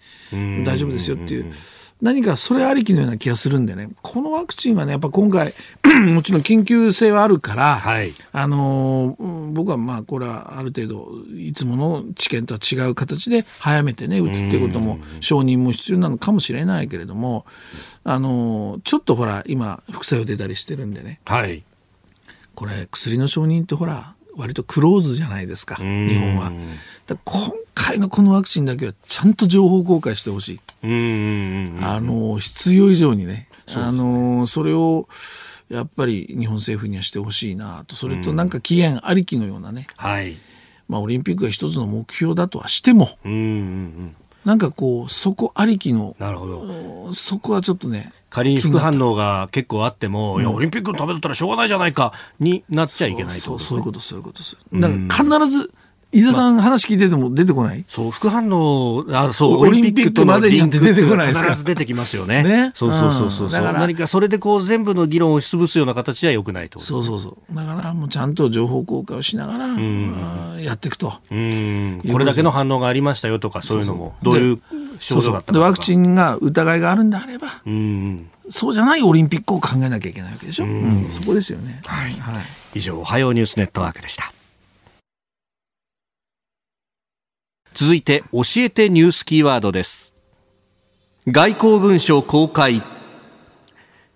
大丈夫ですよっていう。何かそれありきのような気がするんでね、このワクチンはね、やっぱ今回、もちろん緊急性はあるから、はいあの僕はまあこれはある程度いつもの知見とは違う形で早めてね打つっていうことも承認も必要なのかもしれないけれどもあのーちょっとほら今副作用出たりしてるんでねはい。これ薬の承認ってほら割とクローズじゃないですか日本は。今回のこのワクチンだけはちゃんと情報公開してほしい。うーん。あの必要以上にね、あのそれをやっぱり日本政府にはしてほしいなと。それとなんか期限ありきのようなね、はい。まあ、オリンピックが一つの目標だとはしても。うんうんうん。なんかこうそこありきのなるほど。そこはちょっとね仮に副反応が結構あっても、いや、オリンピックのためだったらしょうがないじゃないか、になっちゃいけないそうそういうことそういうことです。だから必ず飯田さん話聞いてても出てこない、そう、副反応、あ、そう、オリンピックまでにって出てこないですか必ず出てきますよね。ね？そうそうそうそう。うんだから何かそれでこう全部の議論を押し潰すような形は良くないとそうそうそうだからもうちゃんと情報公開をしながら、うんやっていくと。うん。これだけの反応がありましたよとか、そういうのも、どそうういう症状だったか。ワクチンが疑いがあるんであればうん。そうじゃないオリンピックを考えなきゃいけないわけでしょ、うんそこですよね。はい、はい以上、おはようニュースネットワークでした。続いて、教えてニュースキーワードです。外交文書公開。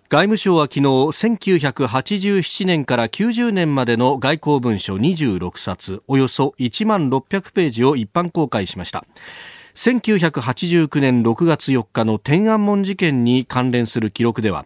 外務省は昨日、1987年から90年までの外交文書26冊、およそ1万600ページを一般公開しました。1989年6月4日の天安門事件に関連する記録では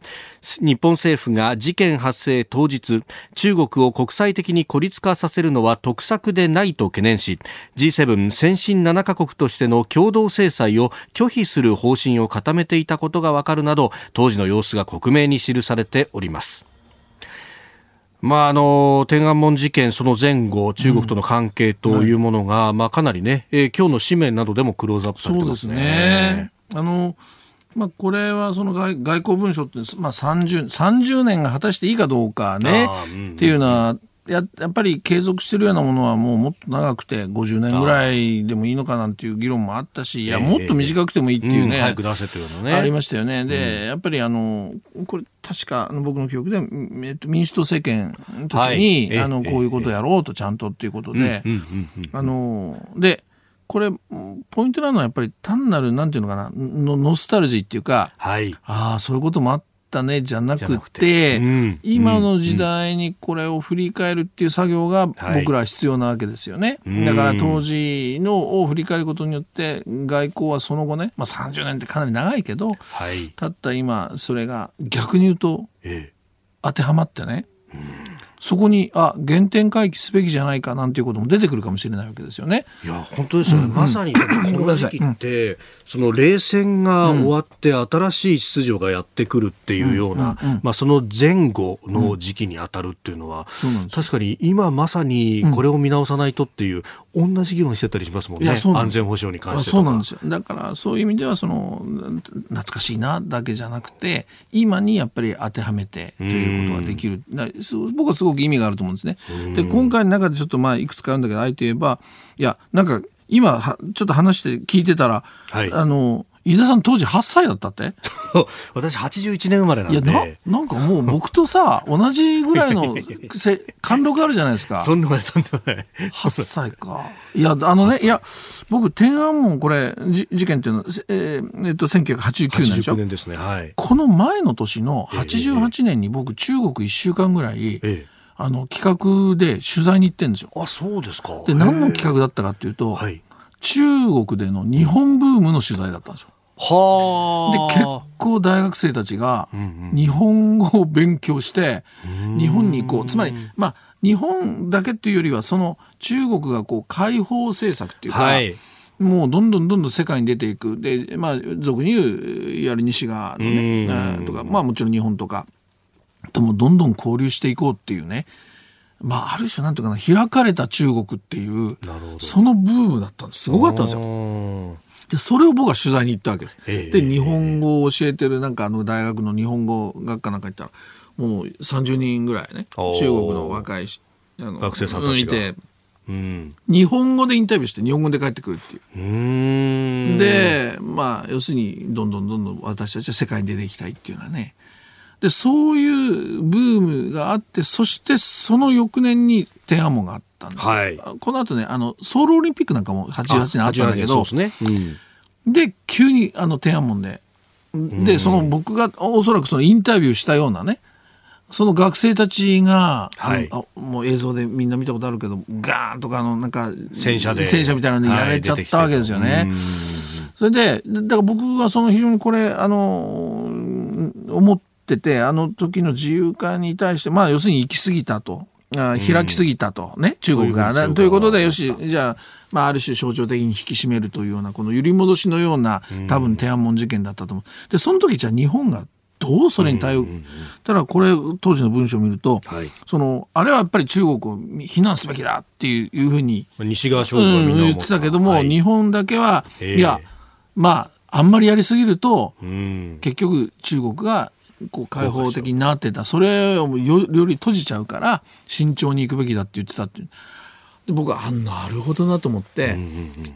日本政府が事件発生当日中国を国際的に孤立化させるのは得策でないと懸念し G7 先進7カ国としての共同制裁を拒否する方針を固めていたことがわかるなど当時の様子が克明に記されております。まあ、あの天安門事件、その前後、中国との関係というものが、まあ、かなりね、えー今日の紙面などでもクローズアップされてまそうですすね。ね。あのまあ、これはその外外交文書って、まあ、30, 30年が果たしていいかどうかねうんっていうのはややっぱり継続してるようなものはもうもっと長くて50年ぐらいでもいいのかなんていう議論もあったしいやええもっと短くてもいいっていううんね、早く出せというのね。ありましたよね。で、やっぱりあの、これ確か僕の記憶で、えっと、民主党政権の時に、はいええあの、こういうことをやろうとちゃんとっていうことで、うんうんうんあの、で、これ、ポイントなのはやっぱり単なる、なんていうのかな、のノスタルジーっていうか、はい。ああ、そういうこともあったね、じゃなくじゃなくて、てうん。今の時代にこれを振り返るっていう作業がはい。僕らは必要なわけですよね。うん。だから当時のを振り返ることによって、外交はその後ね、まあ30年ってかなり長いけど、はい。たった今、それが逆に言うとえ当てはまってね、そこに、あ、原点回帰すべきじゃないかなんていうことも出てくるかもしれないわけですよね。えいや、本当ですよね。まさに、この時期って、その冷戦が終わって新しい秩序がやってくるっていうような、まあその前後の時期に当たるっていうのは、そうなん確かに今まさにこれを見直さないとっていう、同じ議論してたりしますもんね。ん安全保障に関あしてとか。そうなんですよ。だからそういう意味ではその懐かしいなだけじゃなくて今にやっぱり当てはめてということができる。僕はすごく意味があると思うんですね。で今回の中でちょっとまあいくつかあるんだけどあえて言えばいやなんか今はちょっと話して聞いてたら、はいあの飯田さん当時8歳だったって？私81年生まれなんいやで。ななんかもう 僕とさ同じぐらいのせ貫禄あるじゃないですか。とんでもない、とんでもない。8歳か。いや、あのね、いや、僕、天安門、これ、じ事件っていうのえーえっと、1989年でしょ？89年ですね。はい。この前の年の88年に僕、中国1週間ぐらい、ええ。あの、企画で取材に行ってんですよ。あ、そうですか。で、何の企画だったかっていうと、はい。中国での日本ブームの取材だったんですよ。で結構大学生たちが日本語を勉強して日本に行こう。つまりまあ日本だけっていうよりはその中国がこう開放政策っていうか、はい、もうどんどんどんどん世界に出ていく。でまあ俗に言ういわゆる西側のねとかまあもちろん日本とかともどんどん交流していこうっていうね。まあ、ある種なんていうかな開かれた中国っていうそのブームだったんです。すごかったんですよ。でそれを僕は取材に行ったわけです。えー、で日本語を教えてるなんかあの大学の日本語学科なんか行ったらもう30人ぐらいね中国の若いあの学生さんたちが。いて。うん、日本語でインタビューして日本語で帰ってくるっていう。でまあ要するにどんどんどんどん私たちは世界に出ていきたいっていうのはね。でそういうブームがあってそしてその翌年に天安門があったんです、はい、この後ねあのソウルオリンピックなんかも88年あったんだけどで、ね。うん、急にあの天安門で。でその僕がおそらくそのインタビューしたようなねその学生たちが、はい、あもう映像でみんな見たことあるけどガーンとかあのなんか戦車で。戦車みたいなのでやれちゃったわけですよね。はい、それでだから僕はその非常にこれあの思っててあの時の自由化に対してまあ要するに行き過ぎたと。あ開きすぎたと。ね、中国が。ということで、よし、じゃあ、まあ、ある種象徴的に引き締めるというような、この揺り戻しのような、多分天安門事件だったと思う。で、その時じゃあ日本がどうそれに対応、ただこれ当時の文章を見ると、はい、そのあれはやっぱり中国を非難すべきだっていうふうに西側諸国はみんな、言ってたけども、はい、日本だけは、いやまああんまりやりすぎると、結局中国がこう開放的になってた。それをよより閉じちゃうから慎重に行くべきだって言ってたってで僕はあなるほどなと思って、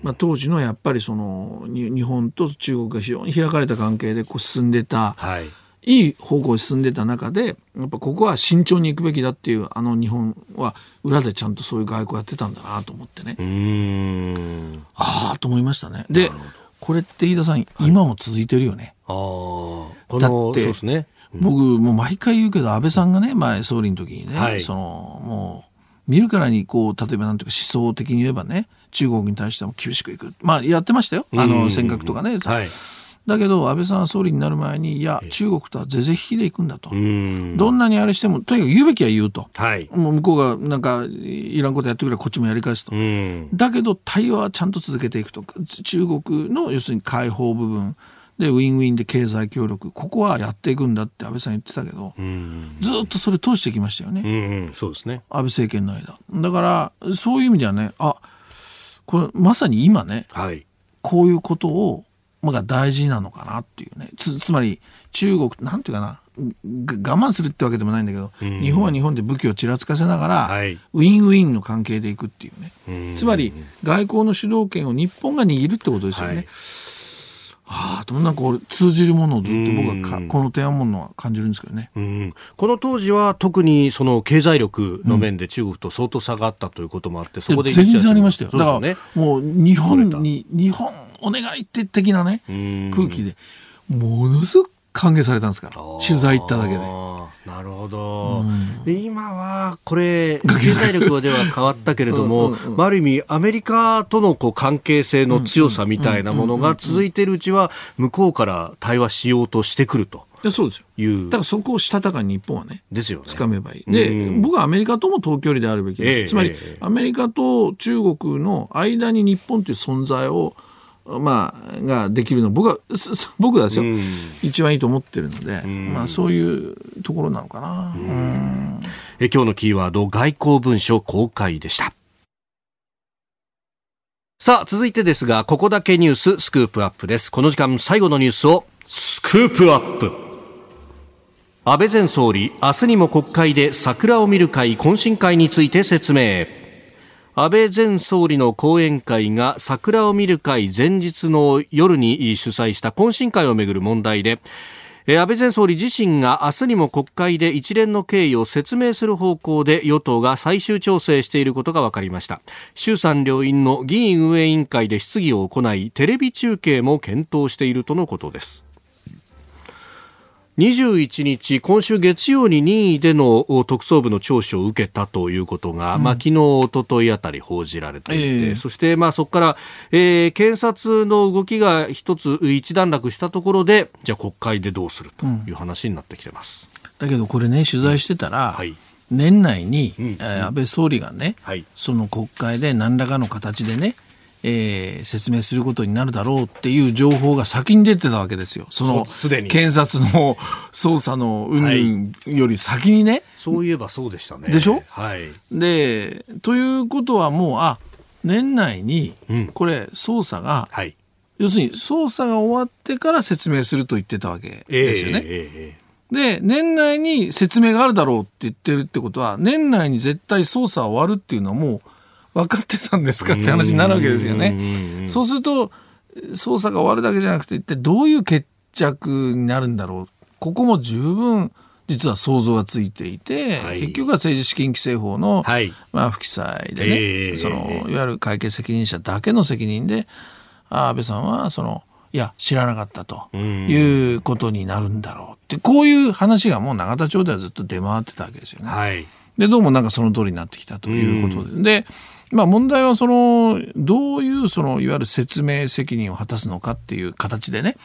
まあ、当時のやっぱりその日本と中国が非常に開かれた関係でこう進んでた、はい、いい方向に進んでた中でやっぱここは慎重に行くべきだっていうあの日本は裏でちゃんとそういう外交やってたんだなと思ってね。ああと思いましたね。でこれって飯田さん、はい、今も続いてるよね。あだって、ね。うん、僕もう毎回言うけど安倍さんがね前総理の時にね、はい、そのもう見るからにこう例えばなんていうか思想的に言えばね中国に対しても厳しくいく。まあやってましたよ。あの尖閣とかね。はいだけど安倍さんは総理になる前にいや中国とは是々非でいくんだと。どんなにあれしてもとにかく言うべきは言うと、はい、もう向こうがなんかいらんことやってくればこっちもやり返すと。だけど対話はちゃんと続けていくと。中国の要するに解放部分でウィンウィンで経済協力。ここはやっていくんだって安倍さん言ってたけどずっとそれ通してきましたよね。そうですね。安倍政権の間。だからそういう意味ではねあこれまさに今ね、はい、こういうことをが大事なのかなっていうね。つつまり中国なんていうかな。我慢するってわけでもないんだけど、うん、日本は日本で武器をちらつかせながら、はい、ウィンウィンの関係でいくっていうね、うん、つまり外交の主導権を日本が握るってことですよね。はいああ、でもなんか通じるものをずっと僕はか、この提案ものは感じるんですけどね。この当時は特にその経済力の面で中国と相当差があったということもあって、そこで全然ありましたよ。だから、ね、もう日本に、日本お願いって的なね、空気で、ものすごく歓迎されたんですから取材行っただけで。なるほど、うん、今はこれ経済力では変わったけれどもうん、まあ、ある意味アメリカとのこう関係性の強さみたいなものが続いているうちは向こうから対話しようとしてくると。いやそうですよ。だからそこをしたたかに日本はね、ですよね。掴めばいい。で、うん、僕はアメリカとも遠距離であるべきです。えー、つまり、えー、アメリカと中国の間に日本という存在をまあ、ができるの僕は 僕はですよ、うん、一番いいと思ってるので、うん、まあ、そういうところなのかな、うん、え今日のキーワード外交文書公開でした。さあ続いてですがここだけニューススクープアップです。この時間最後のニュースをスクープアップ。安倍前総理明日にも国会で桜を見る会懇親会について説明安倍前総理の講演会が桜を見る会前日の夜に主催した懇親会をめぐる問題で安倍前総理自身が明日にも国会で一連の経緯を説明する方向で与党が最終調整していることが分かりました。衆参両院の議院運営委員会で質疑を行いテレビ中継も検討しているとのことです。21日、今週月曜に任意での特捜部の聴取を受けたということが、うん、まあ昨日、一昨日あたり報じられていて、えー、そしてまあそこから、えー、検察の動きが一つ一段落したところで、じゃあ国会でどうするという話になってきてます。うん、だけどこれね、取材してたら、はい。年内に、うん、えー、安倍総理がね、はい、その国会で何らかの形でね、えー、説明することになるだろうっていう情報が先に出てたわけですよ。その検察の 捜査の云々より先にね、はい、そういえばそうでしたね。でしょ？はい。で、ということはもう、あ、年内に、これ、捜査が、うんはい、要するに捜査が終わってから説明すると言ってたわけですよね。えーえー、で、年内に説明があるだろうって言ってるってことは、年内に絶対捜査終わるっていうのはもう、分かってたんですかって話になるわけですよね。そうすると捜査が終わるだけじゃなくて一体どういう決着になるんだろう。ここも十分実は想像がついていて、はい、結局は政治資金規正法の、はい、まあ、不記載でね、えー、そのいわゆる会計責任者だけの責任で安倍さんはそのいや知らなかったということになるんだろうってこういう話がもう永田町ではずっと出回ってたわけですよね。はい、でどうもなんかその通りになってきたということで。でまあ、問題はそのどういうそのいわゆる説明責任を果たすのかっていう形でね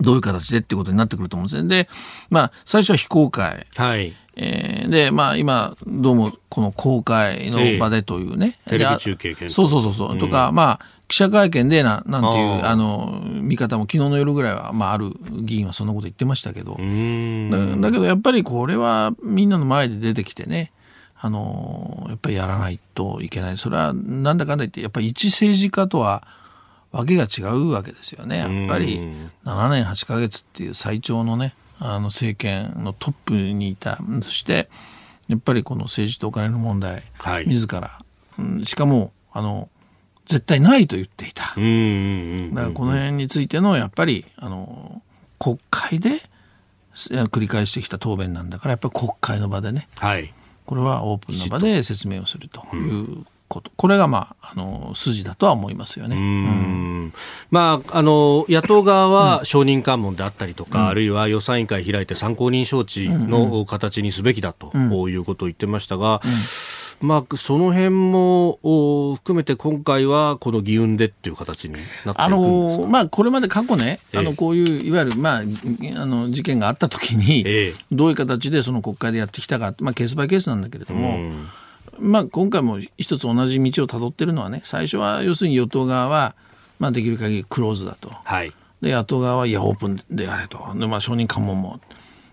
どういう形でっていうことになってくると思うんですね。で、まあ、最初は非公開。はい。えー、で、まあ、今、どうも、この公開の場でというね。えー、テレビ中継そうそうそうそう。うん、とか、まあ、記者会見でな、なんていう、あの、見方も昨日の夜ぐらいは、まあ、ある議員はそんなこと言ってましたけど。だだけど、やっぱりこれはみんなの前で出てきてね、あのやっぱりやらないといけない。それはなんだかんだ言ってやっぱり一政治家とはわけが違うわけですよね。やっぱり7年8か月っていう最長のねあの政権のトップにいた。そしてやっぱりこの政治とお金の問題、はい、自ら、うん、しかもあの絶対ないと言っていた。だからこの辺についてのやっぱりあの国会で繰り返してきた答弁なんだからやっぱり国会の場でね、はい、これはオープンの場で説明をするということ、これが、まあ、あの筋だとは思いますよね。うん、まあ、あの野党側は承認喚問であったりとか、うん、あるいは予算委員会開いて参考人招致の形にすべきだということを言ってましたが、まあ、その辺も含めて今回はこの議運でっていう形になってあのまあ、これまで過去ね、あのこういういわゆる、まあ、あの事件があったときに、どういう形でその国会でやってきたか、まあ、ケースバイケースなんだけれども。うん。まあ、今回も一つ同じ道をたどってるのはね最初は要するに与党側は、まあ、できる限りクローズだと、はい、で野党側はいやオープンであれと。で、まあ、承認喚問も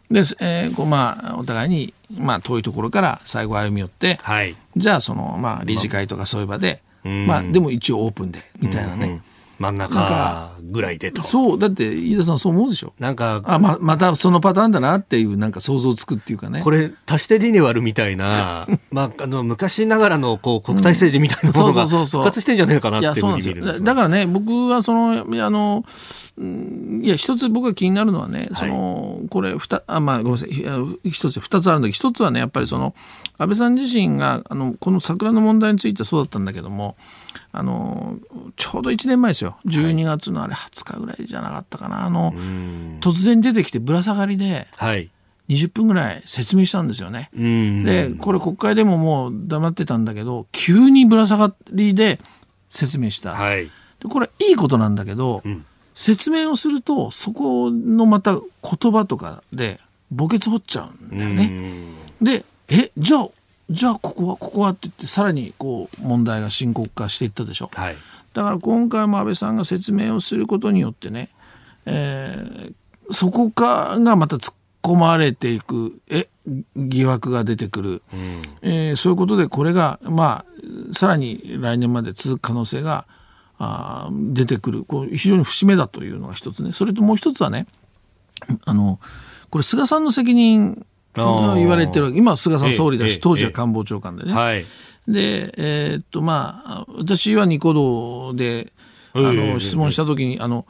で、えーこうまあ、お互いに、まあ、遠いところから最後歩み寄って、はい、じゃあその、まあ、理事会とかそういう場で、まあ、でも一応オープンでみたいなね。うんうん真ん中ぐらいでと。そうだって飯田さんそう思うでしょ。なんかあままたそのパターンだなっていうなんか想像つくっていうかね。これ足してリニューアルみたいな まああの昔ながらのこう国体政治みたいなものが復活してんじゃないかなっていうふうに見るんですだからね僕はそのあのいや一つ僕が気になるのはね、そのこれふたあまあごめんなさい。一つ二つあるんだけど一つはねやっぱりその安倍さん自身があのこの桜の問題についてそうだったんだけども。あのちょうど1年前ですよ。12月のあれ20日ぐらいじゃなかったかな。あの突然出てきてぶら下がりで、20分ぐらい説明したんですよね。でこれ国会でももう黙ってたんだけど急にぶら下がりで説明した。はい、でこれいいことなんだけど、うん、説明をするとそこのまた言葉とかで墓穴掘っちゃうんだよね。でえじゃあじゃあここはここはって言ってさらにこう問題が深刻化していったでしょ、はい、だから今回も安倍さんが説明をすることによってね、えー、そこかがまた突っ込まれていくえ疑惑が出てくる、うん、えー、そういうことでこれがまあさらに来年まで続く可能性があ出てくる。こう非常に節目だというのが一つね。それともう一つはねあのこれ菅さんの責任言われてる今菅さん総理だし、当時は官房長官でね。はい、で、えー、っとまあ私はニコ動であの質問した時にあの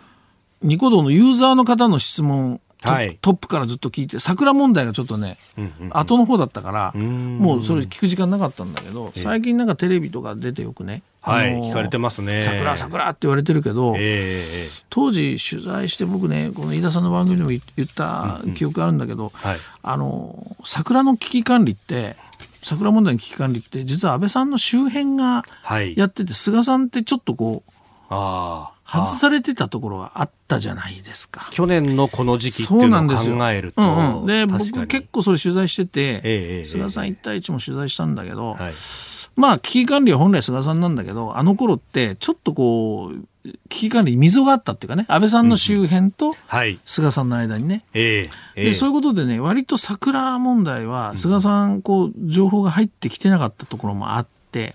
ニコ動のユーザーの方の質問はい、トップからずっと聞いて桜問題がちょっとね、うんうんうん、後の方だったからもうそれ聞く時間なかったんだけど最近なんかテレビとか出てよくね、はい、聞かれてますね。桜、桜って言われてるけど、えー、当時取材して僕ね、この飯田さんの番組でも言った記憶あるんだけど、うんうんはい、あの、桜の危機管理って、桜問題の危機管理って実は安倍さんの周辺がやってて、はい、菅さんってちょっとこう、あ外されてたところがあったじゃないですか。去年のこの時期っていうのを考えると。うんうん、で、僕結構それ取材してて、えー、菅さん1対1も取材したんだけど、はいまあ、危機管理は本来菅さんなんだけど、あの頃って、ちょっとこう、危機管理に溝があったっていうかね、安倍さんの周辺と菅さんの間にね。うんはい、でそういうことでね、割と桜問題は、菅さん、こう、情報が入ってきてなかったところもあって、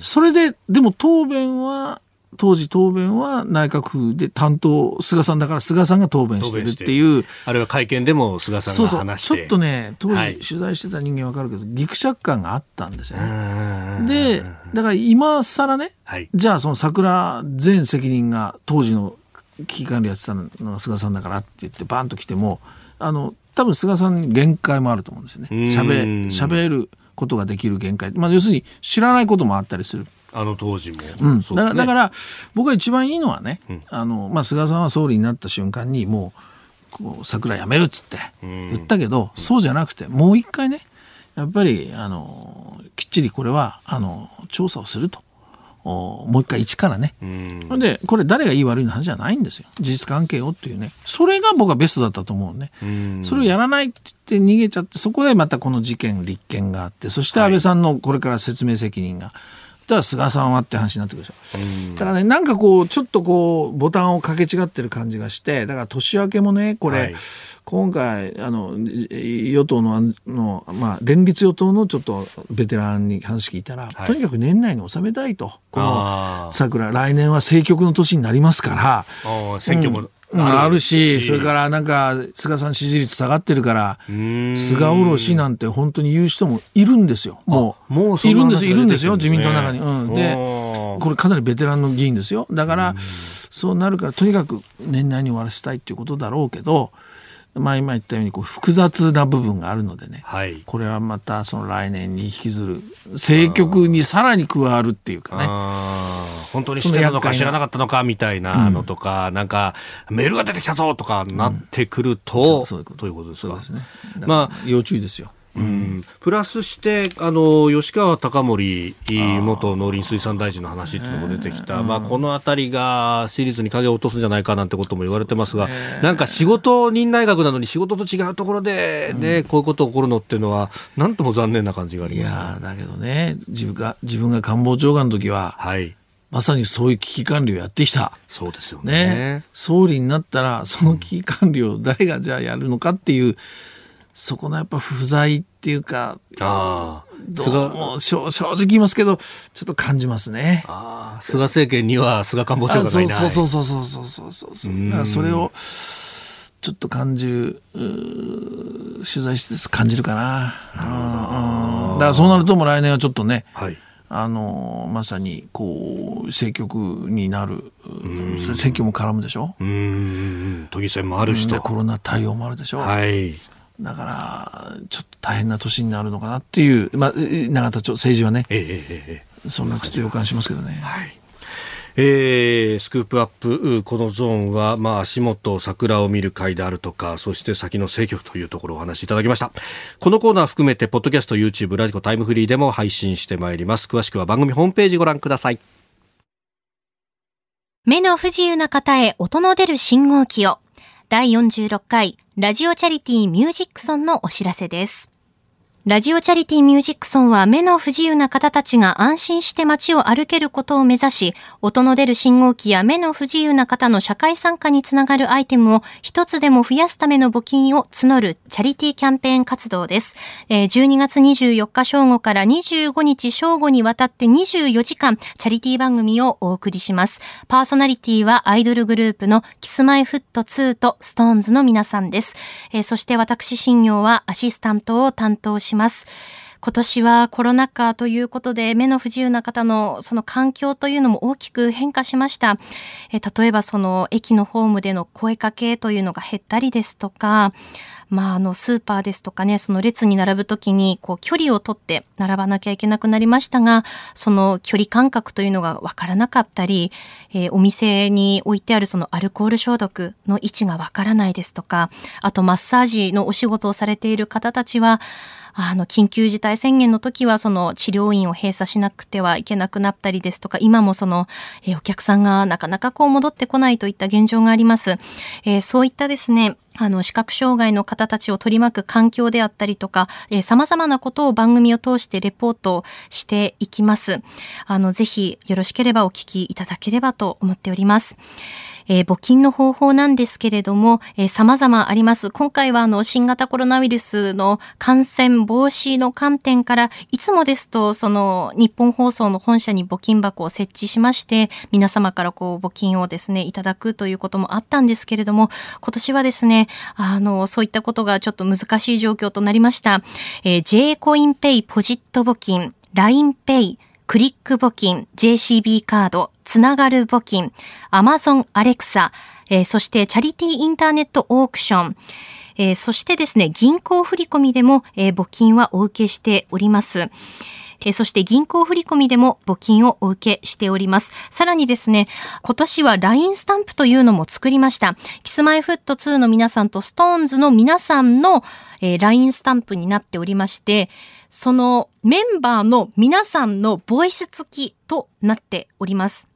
それで、でも答弁は、当時答弁は内閣府で担当菅さんだから菅さんが答弁してるっていう。あるいは会見でも菅さんが話して。ちょっとね当時取材してた人間わかるけど、はい、ぎくしゃく感があったんですよね。でだから今更ね、はい、じゃあその桜全責任が当時の危機管理やってたのが菅さんだからって言ってバンと来てもあの多分菅さんに限界もあると思うんですよね。しゃべることができる限界、まあ、要するに知らないこともあったりするあの当時も、うんね、だだから僕が一番いいのはね、うん、あのまあ、菅さんは総理になった瞬間にもうこう桜やめるっつって言ったけど、うん、そうじゃなくてもう一回ねやっぱりあのきっちりこれはあの調査をすると。もう一回一からね。うん、で、これ誰がいい悪いの話じゃないんですよ。事実関係をっていうね。それが僕はベストだったと思うね。うん、それをやらないって言って逃げちゃって、そこでまたこの事件、立件があって、そして安倍さんのこれから説明責任が。はいったら菅さんはって話になってくるでしょ。だからね、なんかこう、ちょっとこう、ボタンをかけ違ってる感じがして、だから年明けもね、これ、はい、今回、あの、与党の、のまあ、連立与党のちょっとベテランに話聞いたら、はい、とにかく年内に収めたいと。この桜、来年は政局の年になりますから、選挙も、うんあるし、それからなんか、菅さん支持率下がってるから、菅おろしなんて本当に言う人もいるんですよ。もう、もういるんです、いるんですよ、自民党の中に。うん。で、これかなりベテランの議員ですよ。だから、そうなるから、とにかく年内に終わらせたいっていうことだろうけど、まあ、今言ったようにこう複雑な部分があるのでね、はい、これはまたその来年に引きずる。政局にさらに加わるっていうかね本当に知ってるのか知らなかったのかみたいなのとか、うん、なんかメールが出てきたぞとかなってくると、うん、そういうこと。ですか？ですね。まあ要注意ですよ。うん、プラスしてあの吉川貴盛元農林水産大臣の話っていうのも出てきた、まあ、この辺りが私立に影を落とすんじゃないかなんてことも言われてますが、なんか仕事人内閣なのに仕事と違うところで、ね、うん、こういうこと起こるのっていうのは、なんとも残念な感じがあります、ね、いやだけどね自分が、自分が官房長官の時は、はい、まさにそういう危機管理をやってきた。そうですよね。ね総理になったら、その危機管理を誰がじゃあやるのかっていう、そこのやっぱ不在っていうか、あどうも正正直言いますけど、ちょっと感じますね。あ菅政権には菅官房長官がいない。そうそうそうそうそうそうそう。だからそれを、ちょっと感じる、取材して感じるかな。なだからそうなるともう来年はちょっとね、はい、あのまさにこう政局になる選挙も絡むでしょ？うん。都議選もあるしと。コロナ対応もあるでしょ？はい。だから、ちょっと大変な年になるのかなっていう、まあ、永田町、政治はね、えええそんなちょっと予感しますけどね。はいえー、スクープアップ、このゾーンは、まあ、足元、桜を見る会であるとか、そして先の政局というところをお話しいただきました。このコーナー含めて、ポッドキャスト、YouTube、ラジコ、タイムフリーでも配信してまいります。詳しくは番組ホームページご覧ください。目の不自由な方へ音の出る信号機を。第46回ラジオチャリティーミュージックソンのお知らせです。ラジオチャリティーミュージックソンは目の不自由な方たちが安心して街を歩けることを目指し、音の出る信号機や目の不自由な方の社会参加につながるアイテムを一つでも増やすための募金を募るチャリティーキャンペーン活動です。12月24日正午から25日正午にわたって24時間チャリティー番組をお送りします。パーソナリティはアイドルグループのキスマイフット2とストーンズの皆さんです。そして私、新業はアシスタントを担当し。します。今年はコロナ禍ということで目の不自由な方のその環境というのも大きく変化しました。え例えばその駅のホームでの声かけというのが減ったりですとか、まあ、あの、スーパーですとかね、その列に並ぶときに、こう、距離をとって並ばなきゃいけなくなりましたが、その距離感覚というのがわからなかったり、えー、お店に置いてあるそのアルコール消毒の位置がわからないですとか、あとマッサージのお仕事をされている方たちは、あの、緊急事態宣言の時は、その治療院を閉鎖しなくてはいけなくなったりですとか、今もその、えー、お客さんがなかなかこう戻ってこないといった現状があります。えー、そういったですね、あの、視覚障害の方たちを取り巻く環境であったりとか、えー、様々なことを番組を通してレポートしていきます。あの、ぜひよろしければお聞きいただければと思っております。えー、募金の方法なんですけれども、えー、様々あります。今回はあの、新型コロナウイルスの感染防止の観点から、いつもですと、その、日本放送の本社に募金箱を設置しまして、皆様からこう、募金をですね、いただくということもあったんですけれども、今年はですね、あの、そういったことがちょっと難しい状況となりました。えー、J コインペイポジット募金、LINEPay、クリック募金、JCB カード、つながる募金、アマゾンアレクサ、えー、そしてチャリティーインターネットオークション、えー、そしてですね、銀行振込でも、えー、募金はお受けしております。えそして銀行振込でも募金をお受けしております。さらにですね、今年は LINE スタンプというのも作りました。キスマイフット2の皆さんと SixTONES の皆さんの、えー、LINE スタンプになっておりまして、そのメンバーの皆さんのボイス付きとなっております。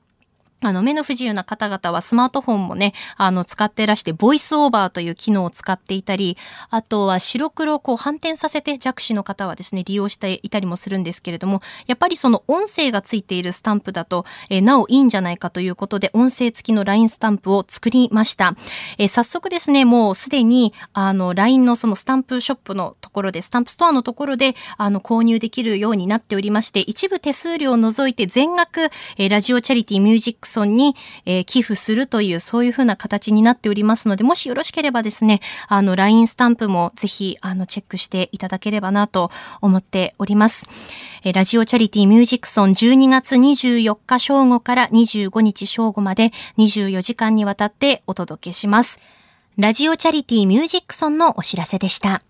あの、目の不自由な方々はスマートフォンもね、あの、使ってらして、ボイスオーバーという機能を使っていたり、あとは白黒をこう反転させて弱視の方はですね、利用していたりもするんですけれども、やっぱりその音声がついているスタンプだと、えー、なおいいんじゃないかということで、音声付きの LINE スタンプを作りました。えー、早速ですね、もうすでに、あの、LINE のそのスタンプショップのところで、スタンプストアのところで、あの、購入できるようになっておりまして、一部手数料を除いて全額、えー、ラジオチャリティミュージックソンに、えーえー、寄付するという、そういうふうな形になっておりますので、もしよろしければですね、あの、LINE スタンプもぜひ、あの、チェックしていただければなと思っております。えー、ラジオチャリティミュージックソン12月24日正午から25日正午まで24時間にわたってお届けします。ラジオチャリティミュージックソンのお知らせでした。